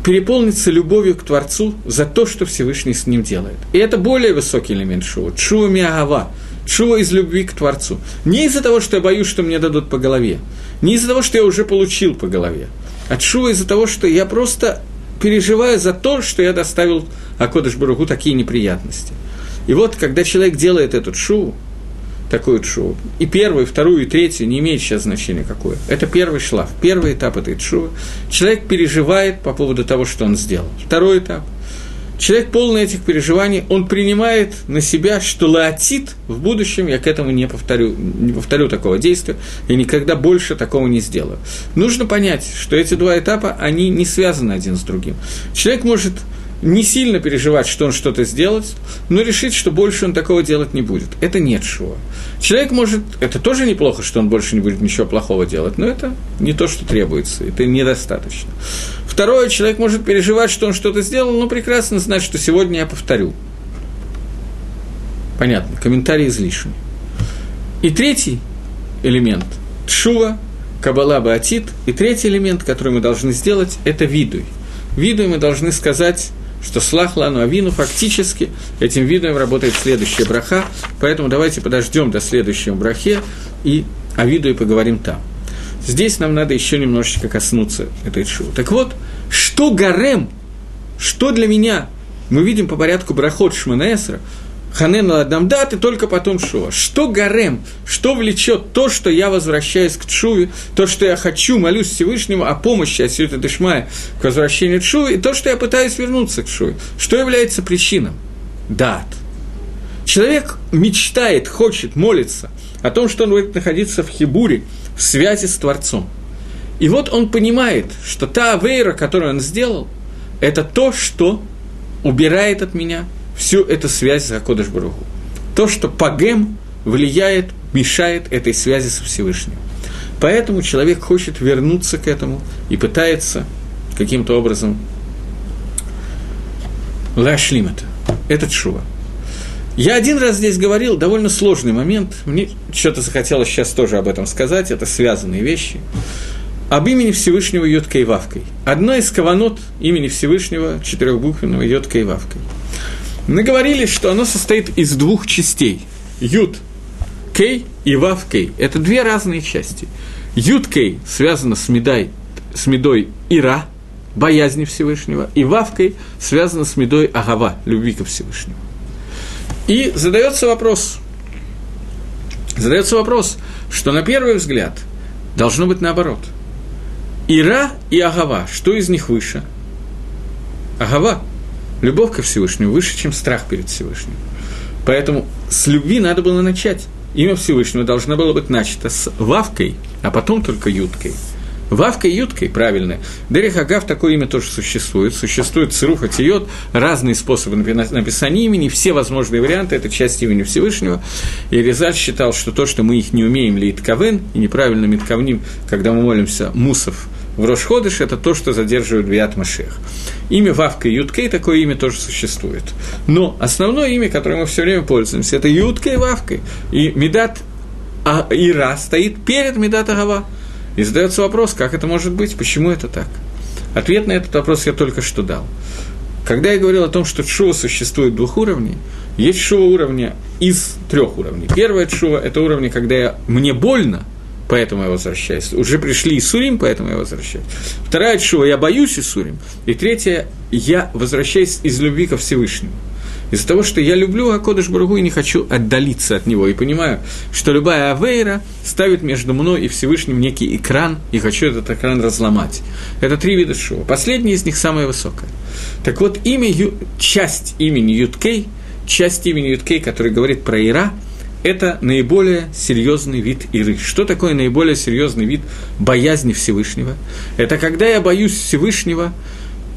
переполниться любовью к Творцу за то, что Всевышний с ним делает. И это более высокий элемент шува. Шува миагава. Шува из любви к Творцу. Не из-за того, что я боюсь, что мне дадут по голове. Не из-за того, что я уже получил по голове. А шува из-за того, что я просто переживаю за то, что я доставил Акодыш Баругу такие неприятности. И вот, когда человек делает эту шуву, такую тшуву. И первую, вторую, и третью не имеет сейчас значения какое. Это первый шлаф, первый этап этой тшувы. Человек переживает по поводу того, что он сделал. Второй этап. Человек полный этих переживаний, он принимает на себя, что лаотит в будущем, я к этому не повторю, не повторю такого действия, и никогда больше такого не сделаю. Нужно понять, что эти два этапа, они не связаны один с другим. Человек может не сильно переживать, что он что-то сделает, но решить, что больше он такого делать не будет. Это нет шува. Человек может, это тоже неплохо, что он больше не будет ничего плохого делать, но это не то, что требуется, это недостаточно. Второе, человек может переживать, что он что-то сделал, но прекрасно знать, что сегодня я повторю. Понятно, комментарий излишний. И третий элемент – Тшува, Кабала Баатит. И третий элемент, который мы должны сделать – это видуй. Видуй мы должны сказать что слах лану авину фактически этим видом работает следующая браха, поэтому давайте подождем до следующего брахе и о виду и поговорим там. Здесь нам надо еще немножечко коснуться этой шоу. Так вот, что гарем, что для меня, мы видим по порядку брахот Шманаэсра, Ханен Адамдат и только потом Шува. Что гарем, что влечет то, что я возвращаюсь к Тшуве, то, что я хочу, молюсь Всевышнему о помощи от Сюта Дышмая к возвращению Тшуве, и то, что я пытаюсь вернуться к Тшуве. Что является причиной? Дат. Человек мечтает, хочет, молится о том, что он будет находиться в Хибуре, в связи с Творцом. И вот он понимает, что та авейра, которую он сделал, это то, что убирает от меня – всю эту связь с Акодыш Баруху. То, что пагем влияет, мешает этой связи со Всевышним. Поэтому человек хочет вернуться к этому и пытается каким-то образом лашлим это. Это чува. Я один раз здесь говорил, довольно сложный момент, мне что-то захотелось сейчас тоже об этом сказать, это связанные вещи. Об имени Всевышнего Йоткой Вавкой. Одна из каванот имени Всевышнего четырехбуквенного Йоткой Вавкой. Мы говорили, что оно состоит из двух частей. Ют Кей и Вав Кей. Это две разные части. Ют Кей связано с, медой, с медой Ира, боязни Всевышнего, и Вав Кей связано с медой Агава, любви ко Всевышнему. И задается вопрос, задается вопрос, что на первый взгляд должно быть наоборот. Ира и Агава, что из них выше? Агава Любовь ко Всевышнему выше, чем страх перед Всевышним. Поэтому с любви надо было начать. Имя Всевышнего должно было быть начато с вавкой, а потом только юткой. Вавкой и юткой, правильно. Дерих Агав, такое имя тоже существует. Существует Цируха Тиот, разные способы написания имени, все возможные варианты, это часть имени Всевышнего. И Резаль считал, что то, что мы их не умеем лить кавен, и неправильно митковним, когда мы молимся мусов в Рошходыш, это то, что задерживает Биат Машех. Имя Вавка Юткей, такое имя тоже существует. Но основное имя, которым мы все время пользуемся, это Ютка и Вавка. И Медат а, Ира стоит перед Медат Агава. И задается вопрос, как это может быть, почему это так? Ответ на этот вопрос я только что дал. Когда я говорил о том, что шува существует двух уровней, есть шува уровня из трех уровней. Первое шува – это уровни, когда я, мне больно, поэтому я возвращаюсь. Уже пришли Исурим, поэтому я возвращаюсь. Вторая чува, я боюсь Исурим. И третья, я возвращаюсь из любви ко Всевышнему. Из-за того, что я люблю Акодыш Барагу и не хочу отдалиться от него. И понимаю, что любая авейра ставит между мной и Всевышним некий экран, и хочу этот экран разломать. Это три вида шува. Последний из них самое высокое. Так вот, имя, часть имени Юткей, часть имени Юткей, который говорит про Ира – это наиболее серьезный вид иры. Что такое наиболее серьезный вид боязни Всевышнего? Это когда я боюсь Всевышнего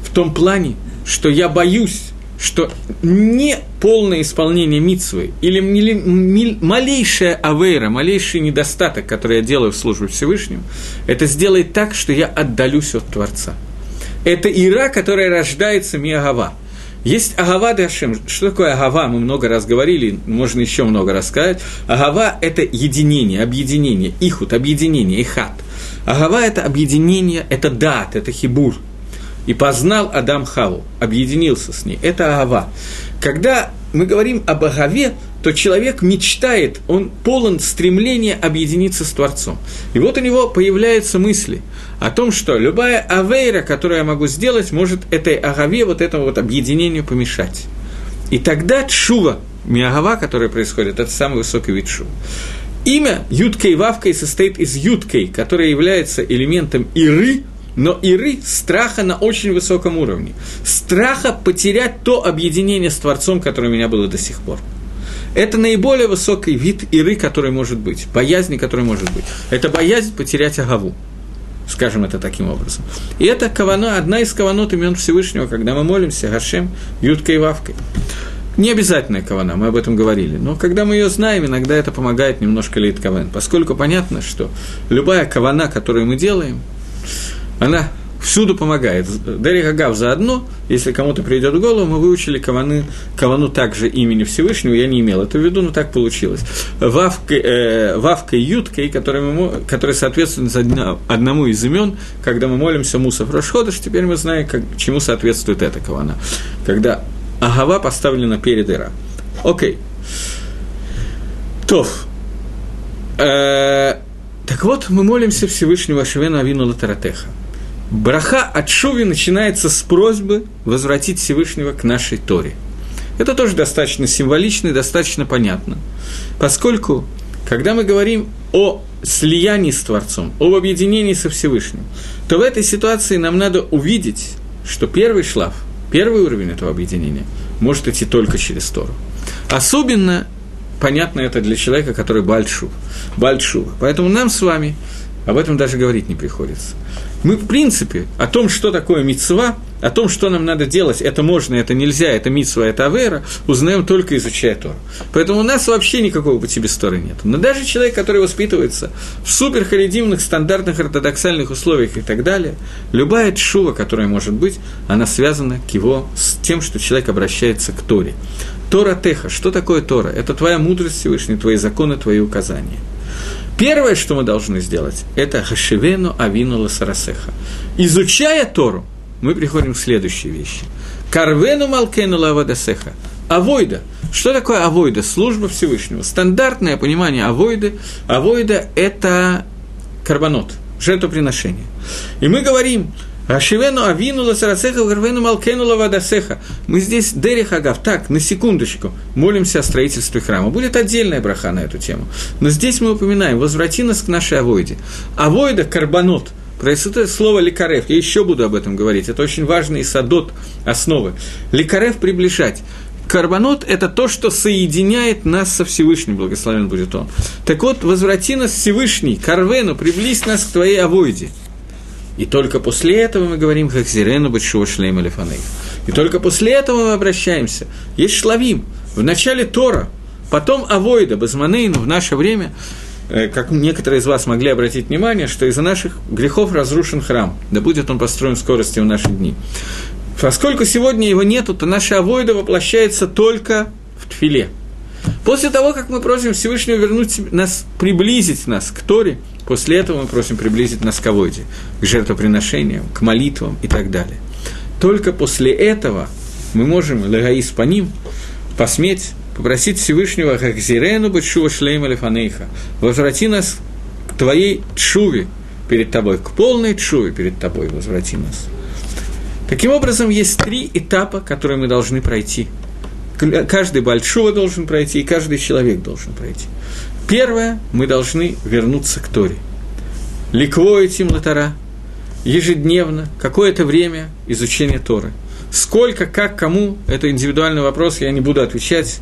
в том плане, что я боюсь, что не полное исполнение митцвы или малейшая авейра, малейший недостаток, который я делаю в службе Всевышнему, это сделает так, что я отдалюсь от Творца. Это ира, которая рождается миагава – есть Агава Дашем. Что такое Агава? Мы много раз говорили, можно еще много рассказать. Агава – это единение, объединение, ихут, объединение, ихат. Агава – это объединение, это дат, это хибур. И познал Адам Хаву, объединился с ней. Это Агава. Когда мы говорим об Агаве, то человек мечтает, он полон стремления объединиться с Творцом. И вот у него появляются мысли о том, что любая авейра, которую я могу сделать, может этой агаве, вот этому вот объединению помешать. И тогда чува, миагава, которая происходит, это самый высокий вид шува. Имя Юткей Вавкой состоит из Юткей, которая является элементом Иры, но Иры – страха на очень высоком уровне. Страха потерять то объединение с Творцом, которое у меня было до сих пор. Это наиболее высокий вид Иры, который может быть, боязни, который может быть. Это боязнь потерять Агаву скажем это таким образом. И это кавана, одна из каванот имен Всевышнего, когда мы молимся Гашем Юткой и Вавкой. Не обязательная кавана, мы об этом говорили, но когда мы ее знаем, иногда это помогает немножко лейт каван, поскольку понятно, что любая кавана, которую мы делаем, она всюду помогает. Дерих Агав заодно, если кому-то придет в голову, мы выучили каваны, кавану также имени Всевышнего, я не имел это в виду, но так получилось. Вавка, э, вавка и Юткой, которые, одному из имен, когда мы молимся Мусов Рошходыш, теперь мы знаем, как, чему соответствует эта кавана. Когда Агава поставлена перед Ира. Окей. Тов. Э, так вот, мы молимся Всевышнего Шевена Авину Латаратеха. Браха от Шуви начинается с просьбы возвратить Всевышнего к нашей Торе. Это тоже достаточно символично и достаточно понятно. Поскольку, когда мы говорим о слиянии с Творцом, об объединении со Всевышним, то в этой ситуации нам надо увидеть, что первый шлаф, первый уровень этого объединения может идти только через Тору. Особенно понятно это для человека, который Бальшув. Бальшув. Поэтому нам с вами об этом даже говорить не приходится. Мы, в принципе, о том, что такое мецва, о том, что нам надо делать, это можно, это нельзя, это митсва, это авера, узнаем только изучая Тору. Поэтому у нас вообще никакого пути без Торы нет. Но даже человек, который воспитывается в суперхаридимных, стандартных, ортодоксальных условиях и так далее, любая чува, которая может быть, она связана к его, с тем, что человек обращается к Торе. Тора Теха. Что такое Тора? Это твоя мудрость Всевышний, твои законы, твои указания. Первое, что мы должны сделать, это Хашивену Авину Ласарасеха. Изучая Тору, мы приходим к следующей вещи. Карвену Малкену Лавадасеха. Авойда. Что такое авойда? Служба Всевышнего. Стандартное понимание авойды. Авойда – это карбонот, жертвоприношение. И мы говорим, Ашивену авину ласарасеха, гарвену малкену лавадасеха. Мы здесь, Дерих Агав, так, на секундочку, молимся о строительстве храма. Будет отдельная браха на эту тему. Но здесь мы упоминаем, возврати нас к нашей авойде. Авойда – карбонот – Происходит слово «ликарев», я еще буду об этом говорить, это очень важный садот основы. Ликарев – приближать. Карбонот – это то, что соединяет нас со Всевышним, благословен будет он. Так вот, возврати нас Всевышний, Карвену, приблизь нас к твоей авойде. И только после этого мы говорим, как Зирену Бачшува Шлейм Алифаней. И только после этого мы обращаемся. Есть шлавим. В начале Тора, потом Авойда, Базманейну в наше время – Э, как некоторые из вас могли обратить внимание, что из-за наших грехов разрушен храм, да будет он построен в скорости в наши дни. Поскольку сегодня его нету, то наша авойда воплощается только в тфиле. После того, как мы просим Всевышнего вернуть нас, приблизить нас к Торе, после этого мы просим приблизить нас к авойде, к жертвоприношениям, к молитвам и так далее. Только после этого мы можем, лагаис по ним, посметь попросить Всевышнего, как Зирену Бачува Шлейма Лефанейха, возврати нас к твоей чуве перед тобой, к полной чуве перед тобой возврати нас. Таким образом, есть три этапа, которые мы должны пройти. Каждый Бальшува должен пройти, и каждый человек должен пройти. Первое, мы должны вернуться к Торе. Ликвоя Тим Латара, ежедневно, какое-то время изучения Торы. Сколько, как, кому, это индивидуальный вопрос, я не буду отвечать.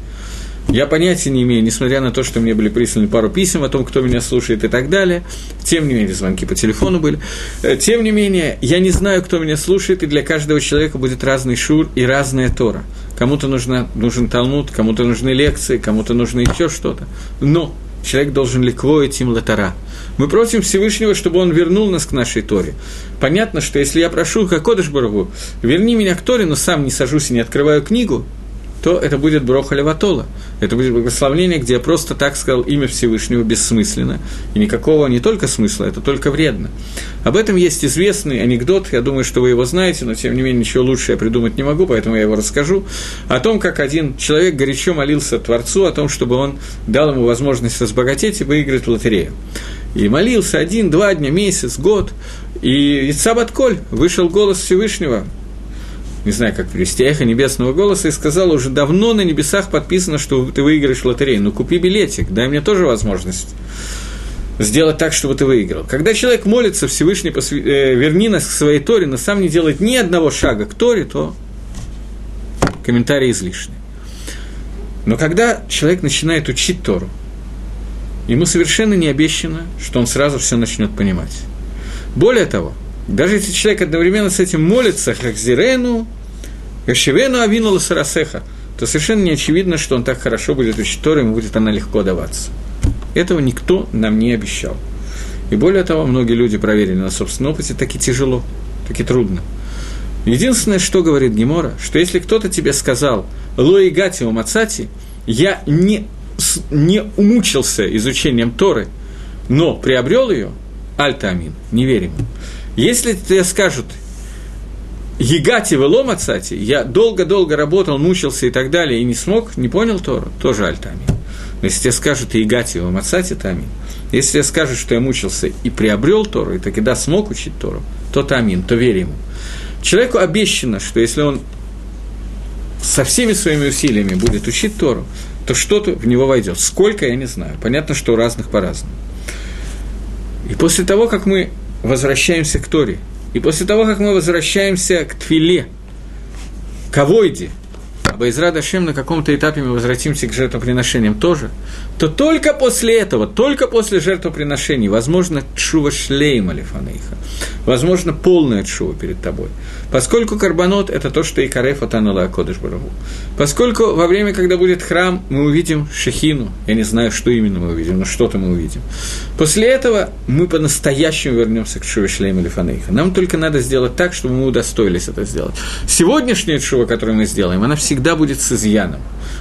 Я понятия не имею, несмотря на то, что мне были присланы пару писем о том, кто меня слушает и так далее. Тем не менее, звонки по телефону были. Э, тем не менее, я не знаю, кто меня слушает, и для каждого человека будет разный шур и разная Тора. Кому-то нужна, нужен Талмуд, кому-то нужны лекции, кому-то нужно еще что-то. Но человек должен ликвоить им латара. Мы просим Всевышнего, чтобы он вернул нас к нашей Торе. Понятно, что если я прошу Хакодыш Барагу, верни меня к Торе, но сам не сажусь и не открываю книгу, то это будет Броха Леватола. Это будет благословление, где я просто так сказал имя Всевышнего бессмысленно. И никакого не только смысла, это только вредно. Об этом есть известный анекдот, я думаю, что вы его знаете, но тем не менее ничего лучше я придумать не могу, поэтому я его расскажу. О том, как один человек горячо молился Творцу о том, чтобы он дал ему возможность разбогатеть и выиграть лотерею. И молился один, два дня, месяц, год. И Ицабат Коль вышел голос Всевышнего, не знаю, как перевести, эхо небесного голоса, и сказал, уже давно на небесах подписано, что ты выиграешь лотерею. Ну, купи билетик, дай мне тоже возможность сделать так, чтобы ты выиграл. Когда человек молится, Всевышний, посв... э, верни нас к своей Торе, но сам не делает ни одного шага к Торе, то комментарий излишний. Но когда человек начинает учить Тору, ему совершенно не обещано, что он сразу все начнет понимать. Более того, даже если человек одновременно с этим молится, как Зирену, Гашевену Авину Ласарасеха, то совершенно не очевидно, что он так хорошо будет учить Тору, ему будет она легко даваться. Этого никто нам не обещал. И более того, многие люди проверили на собственном опыте, так и тяжело, так и трудно. Единственное, что говорит Гемора, что если кто-то тебе сказал «Лои гатио мацати», я не, не умучился изучением Торы, но приобрел ее, альта не верим. Если тебе скажут, Егати велома цати, я долго-долго работал, мучился и так далее, и не смог, не понял Тору, тоже альтами. Но если тебе скажут Егати велома цати, тамин. Если тебе скажут, что я мучился и приобрел Тору, и таки да, смог учить Тору, то тамин, то верь ему. Человеку обещано, что если он со всеми своими усилиями будет учить Тору, то что-то в него войдет. Сколько, я не знаю. Понятно, что у разных по-разному. И после того, как мы возвращаемся к Торе, и после того, как мы возвращаемся к Твиле, к Авойде, а Байзра Дашем на каком-то этапе мы возвратимся к жертвоприношениям тоже, то только после этого, только после жертвоприношений, возможно, чува шлейма лифанейха, возможно, полная чува перед тобой. Поскольку карбонот – это то, что и кареф атанула Акодыш Барагу. Поскольку во время, когда будет храм, мы увидим шехину, я не знаю, что именно мы увидим, но что-то мы увидим. После этого мы по-настоящему вернемся к чува шлейма лифанейха. Нам только надо сделать так, чтобы мы удостоились это сделать. Сегодняшняя чува, которую мы сделаем, она всегда будет с изъяном.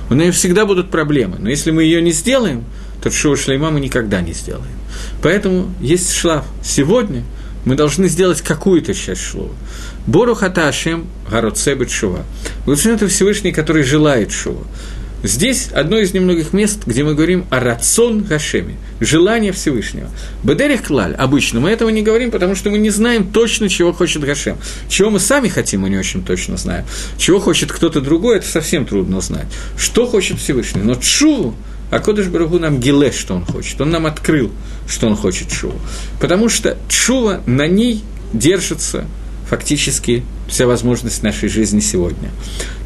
У нее всегда будут проблемы. Но если мы ее не сделаем, то Шуа Шлейма мы никогда не сделаем. Поэтому есть шлаф. Сегодня мы должны сделать какую-то часть шлова. Бору хата Ашем Гароцебет Шува. Благословен это Всевышний, который желает Шува. Здесь одно из немногих мест, где мы говорим о рацион Гашеме, желание Всевышнего. Бедерих клаль, обычно мы этого не говорим, потому что мы не знаем точно, чего хочет Гашем. Чего мы сами хотим, мы не очень точно знаем. Чего хочет кто-то другой, это совсем трудно узнать. Что хочет Всевышний? Но Чу, а Кодыш Барагу нам гиле, что он хочет. Он нам открыл, что он хочет Чува. Потому что Чува на ней держится фактически вся возможность нашей жизни сегодня.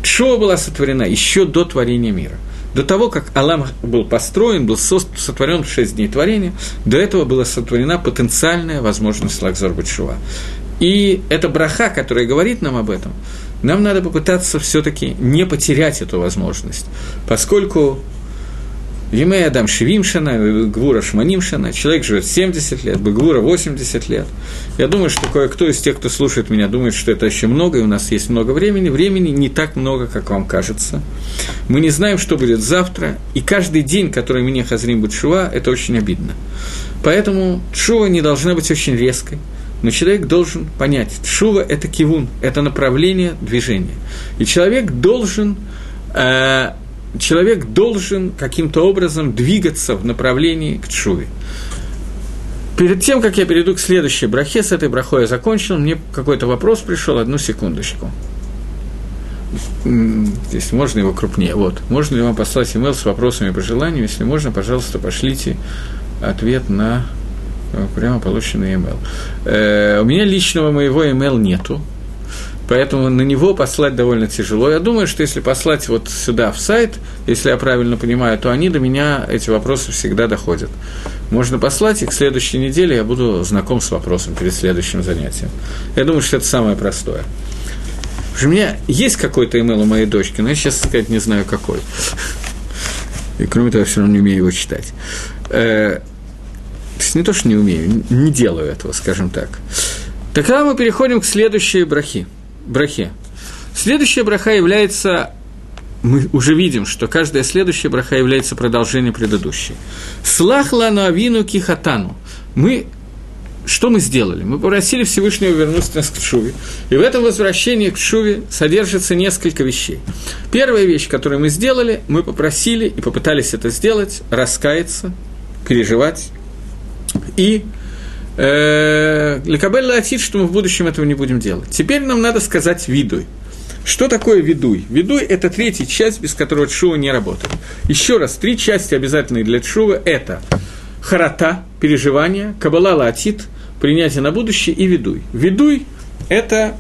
Шоа была сотворена еще до творения мира. До того, как Алам был построен, был сотворен в шесть дней творения, до этого была сотворена потенциальная возможность Лакзор Бачува. И это браха, которая говорит нам об этом, нам надо попытаться все таки не потерять эту возможность, поскольку Емей Адам Шевимшина, Гвура Шманимшина, человек живет 70 лет, Гвура 80 лет. Я думаю, что кое-кто из тех, кто слушает меня, думает, что это еще много, и у нас есть много времени. Времени не так много, как вам кажется. Мы не знаем, что будет завтра, и каждый день, который мне Хазрим будет шува, это очень обидно. Поэтому шува не должна быть очень резкой. Но человек должен понять, шува – это кивун, это направление движения. И человек должен э, человек должен каким-то образом двигаться в направлении к чуве. Перед тем, как я перейду к следующей брахе, с этой брахой я закончил, мне какой-то вопрос пришел, одну секундочку. Здесь можно его крупнее. Вот. Можно ли вам послать email с вопросами и пожеланиями? Если можно, пожалуйста, пошлите ответ на э, прямо полученный email. Э, у меня личного моего email нету, Поэтому на него послать довольно тяжело. Я думаю, что если послать вот сюда, в сайт, если я правильно понимаю, то они до меня, эти вопросы всегда доходят. Можно послать, и к следующей неделе я буду знаком с вопросом перед следующим занятием. Я думаю, что это самое простое. У меня есть какой-то имейл у моей дочки, но я сейчас сказать не знаю какой. И кроме того, я все равно не умею его читать. Э, то есть не то, что не умею, не делаю этого, скажем так. Тогда мы переходим к следующей брахи брахе. Следующая браха является мы уже видим, что каждая следующая браха является продолжением предыдущей. Слахла на авину кихатану. Мы что мы сделали? Мы попросили Всевышнего вернуться нас к Шуве. И в этом возвращении к Шуве содержится несколько вещей. Первая вещь, которую мы сделали, мы попросили и попытались это сделать, раскаяться, переживать и Лекабель Латит, что мы в будущем этого не будем делать. Теперь нам надо сказать видуй. Что такое видуй? Видуй – это третья часть, без которой Чува не работает. Еще раз, три части обязательные для Чува – это харата, переживание, кабала латит, принятие на будущее и видуй. Видуй – это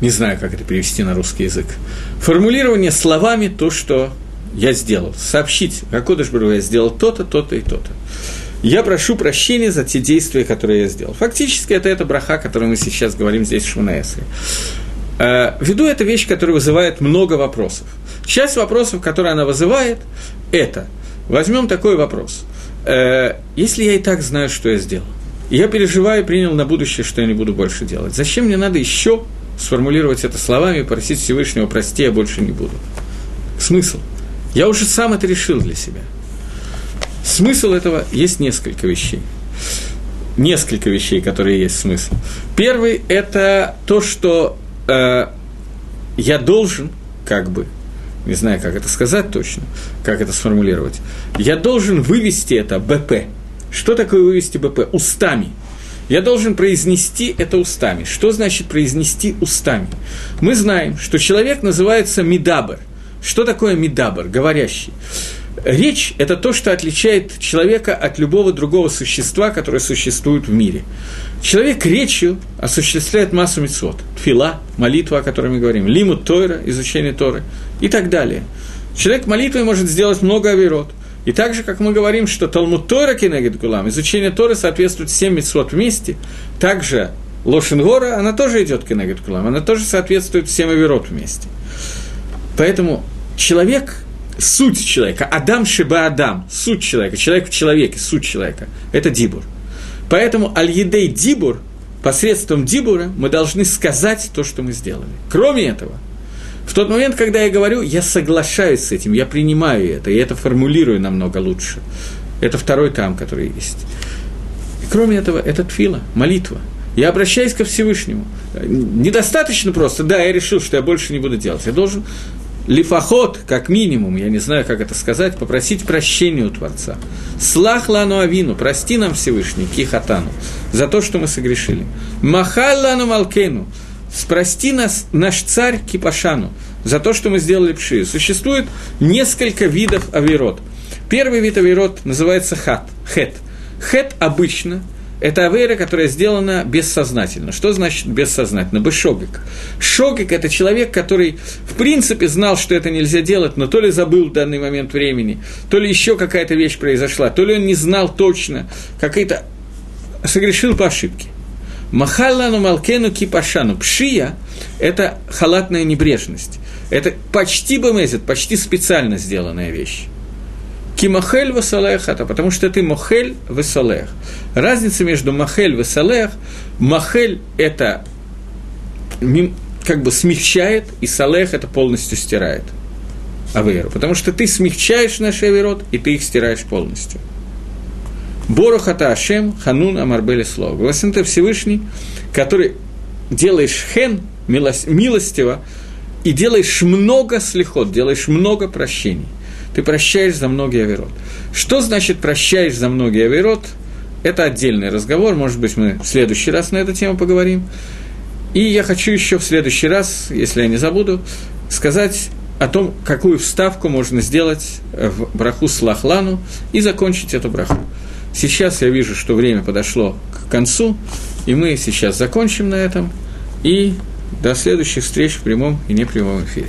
не знаю, как это перевести на русский язык. Формулирование словами то, что я сделал. Сообщить, как Кодыш я сделал то-то, то-то и то-то я прошу прощения за те действия, которые я сделал. Фактически это эта браха, о которой мы сейчас говорим здесь в Шманаэсре. Э, ввиду эта вещь, которая вызывает много вопросов. Часть вопросов, которые она вызывает, это, возьмем такой вопрос. Э, если я и так знаю, что я сделал, я переживаю принял на будущее, что я не буду больше делать, зачем мне надо еще сформулировать это словами и просить Всевышнего, прости, я больше не буду? Смысл? Я уже сам это решил для себя – Смысл этого есть несколько вещей. Несколько вещей, которые есть смысл. Первый – это то, что э, я должен, как бы, не знаю, как это сказать точно, как это сформулировать, я должен вывести это БП. Что такое вывести БП? Устами. Я должен произнести это устами. Что значит произнести устами? Мы знаем, что человек называется медабр. Что такое медабр? Говорящий. Речь – это то, что отличает человека от любого другого существа, которое существует в мире. Человек речью осуществляет массу мецвод. Фила, молитва, о которой мы говорим, лимут Тойра, изучение Торы и так далее. Человек молитвой может сделать много оверот. И так же, как мы говорим, что Талмуд Тора Кенегет Гулам, изучение Торы соответствует всем мецвод вместе, также Лошенгора, она тоже идет Кенегет Гулам, она тоже соответствует всем оверот вместе. Поэтому человек суть человека, Адам Шиба Адам, суть человека, человек в человеке, суть человека, это Дибур. Поэтому Аль-Едей Дибур, посредством Дибура мы должны сказать то, что мы сделали. Кроме этого, в тот момент, когда я говорю, я соглашаюсь с этим, я принимаю это, и это формулирую намного лучше. Это второй там, который есть. И кроме этого, это тфила, молитва. Я обращаюсь ко Всевышнему. Недостаточно просто, да, я решил, что я больше не буду делать. Я должен лифоход, как минимум, я не знаю, как это сказать, попросить прощения у Творца. Слах лану авину, прости нам Всевышний, кихатану, за то, что мы согрешили. Махай лану малкену, спрости нас, наш царь Кипашану, за то, что мы сделали пшию. Существует несколько видов авирот. Первый вид авирот называется хат, хет. Хет обычно – это авера, которая сделана бессознательно. Что значит бессознательно? Бешогик. Шогик – это человек, который, в принципе, знал, что это нельзя делать, но то ли забыл в данный момент времени, то ли еще какая-то вещь произошла, то ли он не знал точно, какие-то согрешил по ошибке. Махаллану Малкену Кипашану. Пшия – это халатная небрежность. Это почти бомезет, почти специально сделанная вещь. Кимахель весалех это потому что ты мохель весалех. Разница между махель весалех, махель – это как бы смягчает, и салех – это полностью стирает аверу. Потому что ты смягчаешь наш аверот, и ты их стираешь полностью. Борохата Ашем Ханун Амарбели Слово. Гласен ты Всевышний, который делаешь хен, милостиво, и делаешь много слихот, делаешь много прощений – ты прощаешь за многие авирот. Что значит прощаешь за многие авирот? Это отдельный разговор, может быть, мы в следующий раз на эту тему поговорим. И я хочу еще в следующий раз, если я не забуду, сказать о том, какую вставку можно сделать в браху с лахлану и закончить эту браху. Сейчас я вижу, что время подошло к концу, и мы сейчас закончим на этом. И до следующих встреч в прямом и непрямом эфире.